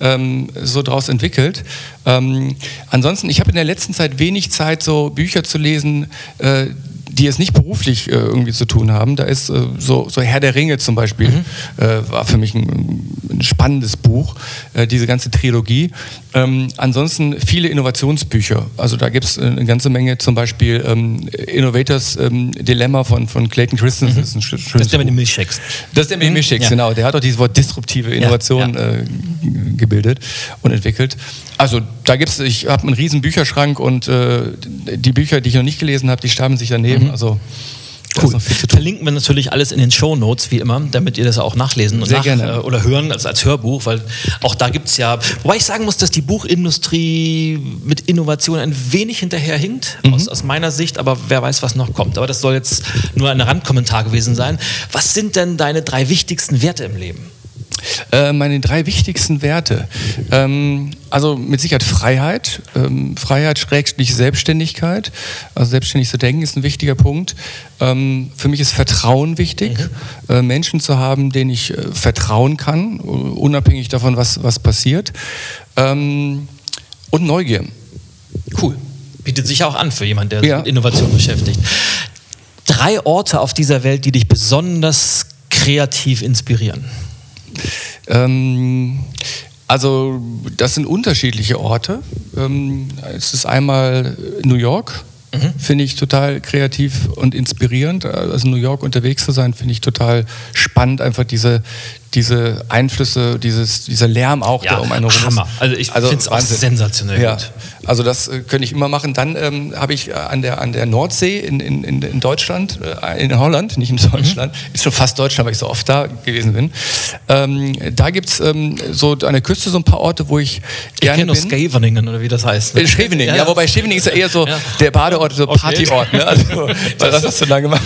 ähm, so draus entwickelt. Ähm, ansonsten, ich habe in der letzten Zeit wenig Zeit, so Bücher zu lesen, äh, die es nicht beruflich äh, irgendwie zu tun haben. Da ist äh, so, so, Herr der Ringe zum Beispiel, mhm. äh, war für mich ein, ein spannendes Buch, äh, diese ganze Trilogie. Ähm, ansonsten viele Innovationsbücher. Also da gibt es äh, eine ganze Menge, zum Beispiel ähm, Innovators ähm, Dilemma von, von Clayton Christensen. Mhm. Das, ist ein schönes das ist der mit den Milchshakes. Das ist der mit den mhm. Milchshakes, ja. genau. Der hat auch dieses Wort disruptive Innovation ja, ja. Äh, gebildet und entwickelt. Also da gibt es, ich habe einen riesen Bücherschrank und die Bücher, die ich noch nicht gelesen habe, die stapeln sich daneben. Mhm. Also Cool. Verlinken wir natürlich alles in den Show Notes, wie immer, damit ihr das auch nachlesen und nach, äh, oder hören als, als Hörbuch, weil auch da gibt es ja, wobei ich sagen muss, dass die Buchindustrie mit Innovation ein wenig hinterherhinkt, mhm. aus, aus meiner Sicht, aber wer weiß, was noch kommt. Aber das soll jetzt nur ein Randkommentar gewesen sein. Was sind denn deine drei wichtigsten Werte im Leben? Äh, meine drei wichtigsten Werte. Ähm, also mit Sicherheit Freiheit. Ähm, Freiheit schrägstrich Selbstständigkeit. Also selbstständig zu denken ist ein wichtiger Punkt. Ähm, für mich ist Vertrauen wichtig. Mhm. Äh, Menschen zu haben, denen ich äh, vertrauen kann, unabhängig davon, was, was passiert. Ähm, und Neugier. Cool. Bietet sich auch an für jemanden, der sich ja. mit Innovation beschäftigt. Drei Orte auf dieser Welt, die dich besonders kreativ inspirieren. Ähm, also das sind unterschiedliche Orte. Ähm, es ist einmal New York, mhm. finde ich total kreativ und inspirierend. Also New York unterwegs zu sein, finde ich total spannend, einfach diese, diese Einflüsse, dieses, dieser Lärm auch, Ja, der um einen herum ist. Hammer. Also ich find's auch Wahnsinn. sensationell ja. gut. Also das äh, könnte ich immer machen. Dann ähm, habe ich äh, an der, an der Nordsee in, in, in, Deutschland, äh, in Holland, nicht in Mhm. Deutschland, ist schon fast Deutschland, weil ich so oft da gewesen bin. Ähm, da gibt es ähm, so an der Küste so ein paar Orte, wo ich Ich gerne kenne nur bin. Scheveningen oder wie das heißt. ne? In Scheveningen, ja, wobei Scheveningen ist ja eher so Ja. der Badeort, so Okay. Partyort. Ne? Also, was hast du da gemacht?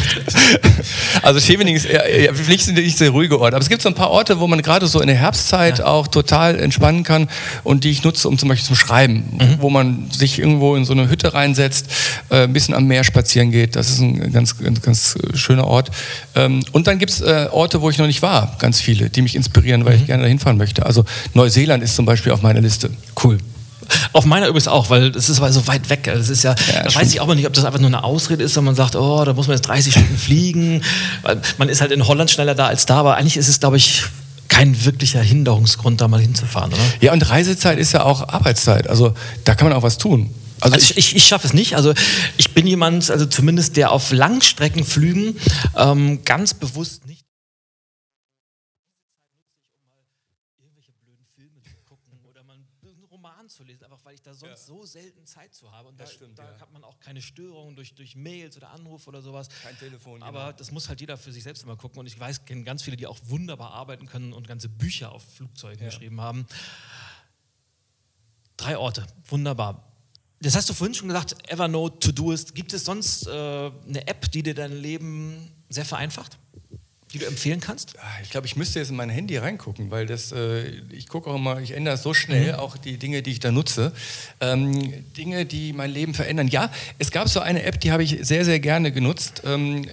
Also Scheveningen ist eher, eher nicht, nicht sehr ruhige Ort. Aber es gibt so ein paar Orte, wo man gerade so in der Herbstzeit auch total entspannen kann und die ich nutze, um zum Beispiel zum Schreiben, Mhm. wo man sich irgendwo in so eine Hütte reinsetzt, äh, ein bisschen am Meer spazieren geht. Das ist ein ganz, ganz, ganz schöner Ort. Ähm, und dann gibt es äh, Orte, wo ich noch nicht war, ganz viele, die mich inspirieren, weil Mhm. ich gerne dahin fahren möchte. Also Neuseeland ist zum Beispiel auf meiner Liste. Cool. Auf meiner übrigens auch, weil das ist aber so weit weg. Das ist ja, da stimmt. weiß ich auch mal nicht, ob das einfach nur eine Ausrede ist, wenn man sagt, oh, da muss man jetzt 30 Stunden fliegen. Man ist halt in Holland schneller da als da, aber eigentlich ist es, glaube ich, kein wirklicher Hinderungsgrund, da mal hinzufahren, oder? Ja, und Reisezeit ist ja auch Arbeitszeit. Also da kann man auch was tun. Also, Also ich, ich, ich schaffe es nicht. Also ich bin jemand, also zumindest der auf Langstreckenflügen ähm, ganz bewusst nicht irgendwelche blöden Filme zu gucken oder mal einen Roman zu lesen, einfach weil ich da sonst so selten Zeit zu habe. Und da, stimmt, da ja. hat man auch keine Störungen durch, durch Mails oder Anrufe oder sowas. Kein Telefon, Aber genau. das muss halt jeder für sich selbst immer gucken. Und ich weiß, kenne ganz viele, die auch wunderbar arbeiten können und ganze Bücher auf Flugzeugen geschrieben haben. Drei Orte, wunderbar. Das hast du vorhin schon gesagt, Evernote, Todoist. Gibt es sonst äh, eine App, die dir dein Leben sehr vereinfacht? Die du empfehlen kannst? Ah, ich glaube, ich müsste jetzt in mein Handy reingucken, weil das, äh, ich gucke auch immer, ich ändere so schnell, auch die Dinge, die ich da nutze. Ähm, Dinge, die mein Leben verändern. Ja, es gab so eine App, die habe ich sehr, sehr gerne genutzt, ähm,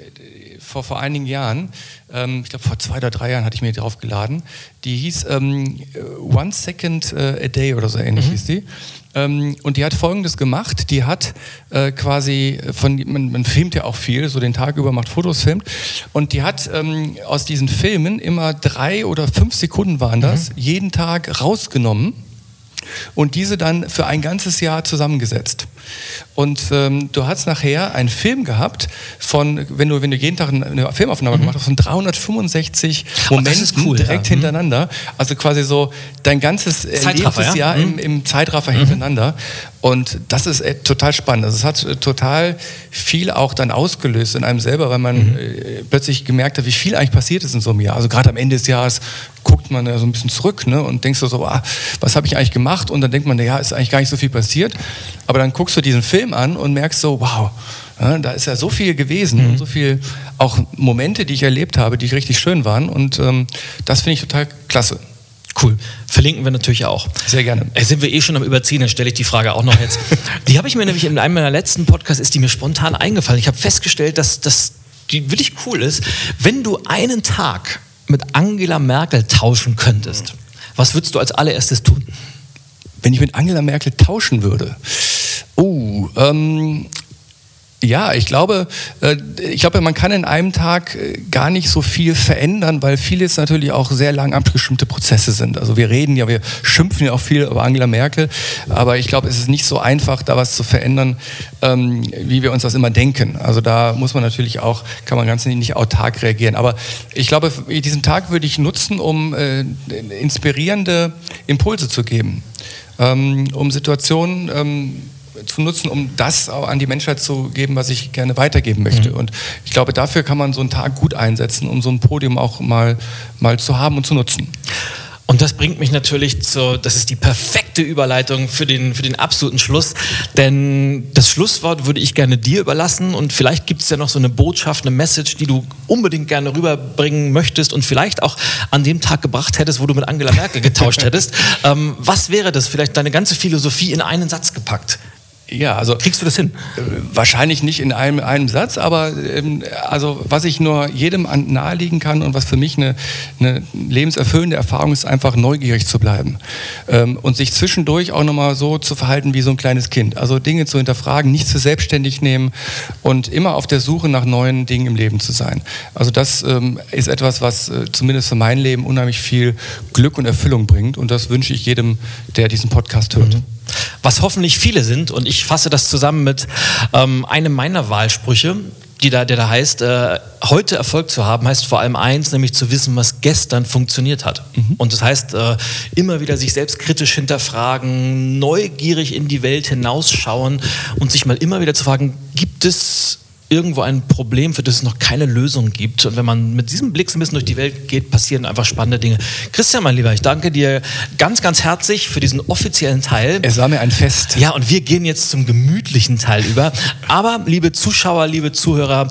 vor, vor einigen Jahren. Ähm, ich glaube, vor zwei oder drei Jahren hatte ich mir die drauf geladen. Die hieß ähm, One Second äh, a Day oder so ähnlich hieß die. Ähm, und die hat Folgendes gemacht. Die hat äh, quasi von, man, man filmt ja auch viel, so den Tag über macht Fotos, filmt. Und die hat ähm, aus diesen Filmen immer drei oder fünf Sekunden waren das, jeden Tag rausgenommen und diese dann für ein ganzes Jahr zusammengesetzt. Und ähm, du hast nachher einen Film gehabt von, wenn du, wenn du jeden Tag eine Filmaufnahme gemacht hast, von 365 Oh, das ist Momenten cool, direkt ja. Mhm. hintereinander. Also quasi so dein ganzes Zeitraffer, ja? im, im Zeitraffer hintereinander. Und das ist äh, total spannend. Also es hat äh, total viel auch dann ausgelöst in einem selber, weil man äh, plötzlich gemerkt hat, wie viel eigentlich passiert ist in so einem Jahr. Also gerade am Ende des Jahres guckt man ja so ein bisschen zurück ne, und denkst du so, ah, was habe ich eigentlich gemacht? Und dann denkt man, ja, ist eigentlich gar nicht so viel passiert. Aber dann guckst du diesen Film an und merkst so, wow, ja, da ist ja so viel gewesen und so viel auch Momente, die ich erlebt habe, die richtig schön waren. Und ähm, das finde ich total klasse. Cool. Verlinken wir natürlich auch. Sehr gerne. Äh, Sind wir eh schon am Überziehen, dann stelle ich die Frage auch noch jetzt. Die habe ich mir nämlich in einem meiner letzten Podcasts, ist die mir spontan eingefallen. Ich habe festgestellt, dass das die wirklich cool ist. Wenn du einen Tag mit Angela Merkel tauschen könntest, was würdest du als allererstes tun? Wenn ich mit Angela Merkel tauschen würde. Oh, ähm, ja, ich glaube, äh, ich glaube, man kann in einem Tag äh, gar nicht so viel verändern, weil vieles natürlich auch sehr lang abgestimmte Prozesse sind. Also wir reden ja, wir schimpfen ja auch viel über Angela Merkel, aber ich glaube, es ist nicht so einfach, da was zu verändern, ähm, wie wir uns das immer denken. Also da muss man natürlich auch, kann man ganz nicht autark reagieren. Aber ich glaube, diesen Tag würde ich nutzen, um äh, inspirierende Impulse zu geben, ähm, um Situationen ähm, zu nutzen, um das an die Menschheit zu geben, was ich gerne weitergeben möchte. Und ich glaube, dafür kann man so einen Tag gut einsetzen, um so ein Podium auch mal, mal zu haben und zu nutzen. Und das bringt mich natürlich zu, das ist die perfekte Überleitung für den, für den absoluten Schluss. Denn das Schlusswort würde ich gerne dir überlassen und vielleicht gibt es ja noch so eine Botschaft, eine Message, die du unbedingt gerne rüberbringen möchtest und vielleicht auch an dem Tag gebracht hättest, wo du mit Angela Merkel getauscht hättest. Ähm, was wäre das? Vielleicht deine ganze Philosophie in einen Satz gepackt. Ja, also Kriegst du das hin? Äh, Wahrscheinlich nicht in einem, einem Satz, aber ähm, also was ich nur jedem an, nahelegen kann und was für mich eine, eine lebenserfüllende Erfahrung ist, einfach neugierig zu bleiben ähm, und sich zwischendurch auch nochmal so zu verhalten wie so ein kleines Kind. Also Dinge zu hinterfragen, nichts für selbstständig nehmen und immer auf der Suche nach neuen Dingen im Leben zu sein. Also das ähm, ist etwas, was äh, zumindest für mein Leben unheimlich viel Glück und Erfüllung bringt und das wünsche ich jedem, der diesen Podcast hört. Was hoffentlich viele sind, und ich fasse das zusammen mit ähm, einem meiner Wahlsprüche. die da, der da heißt, äh, heute Erfolg zu haben, heißt vor allem eins, nämlich zu wissen, was gestern funktioniert hat. Mhm. Und das heißt, äh, immer wieder sich selbst kritisch hinterfragen, neugierig in die Welt hinausschauen und sich mal immer wieder zu fragen, gibt es irgendwo ein Problem, für das es noch keine Lösung gibt. Und wenn man mit diesem Blick so ein bisschen durch die Welt geht, passieren einfach spannende Dinge. Christian, mein Lieber, ich danke dir ganz, ganz herzlich für diesen offiziellen Teil. Es war mir ein Fest. Ja, und wir gehen jetzt zum gemütlichen Teil über. Aber, liebe Zuschauer, liebe Zuhörer,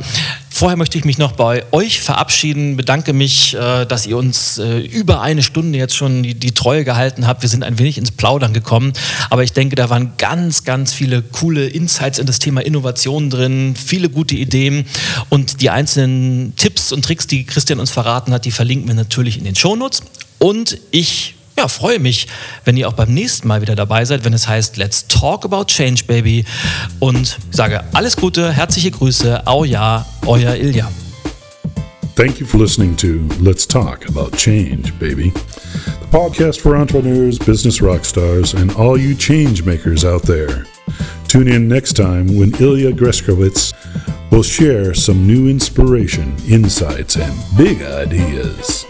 Vorher möchte ich mich noch bei euch verabschieden, bedanke mich, äh, dass ihr uns äh, über eine Stunde jetzt schon die, die, Treue gehalten habt. Wir sind ein wenig ins Plaudern gekommen, aber ich denke, da waren ganz, ganz viele coole Insights in das Thema Innovation drin, viele gute Ideen und die einzelnen Tipps und Tricks, die Christian uns verraten hat, die verlinken wir natürlich in den Shownotes. Und ich ja, freue mich, wenn ihr auch beim nächsten Mal wieder dabei seid, wenn es heißt Let's Talk About Change, Baby. Und sage alles Gute, herzliche Grüße, au ja, euer Ilja. Thank you for listening to Let's Talk About Change, Baby. The podcast for entrepreneurs, business rock stars, and all you change makers out there. Tune in next time when Ilya Greskowitz will share some new inspiration, insights, and big ideas.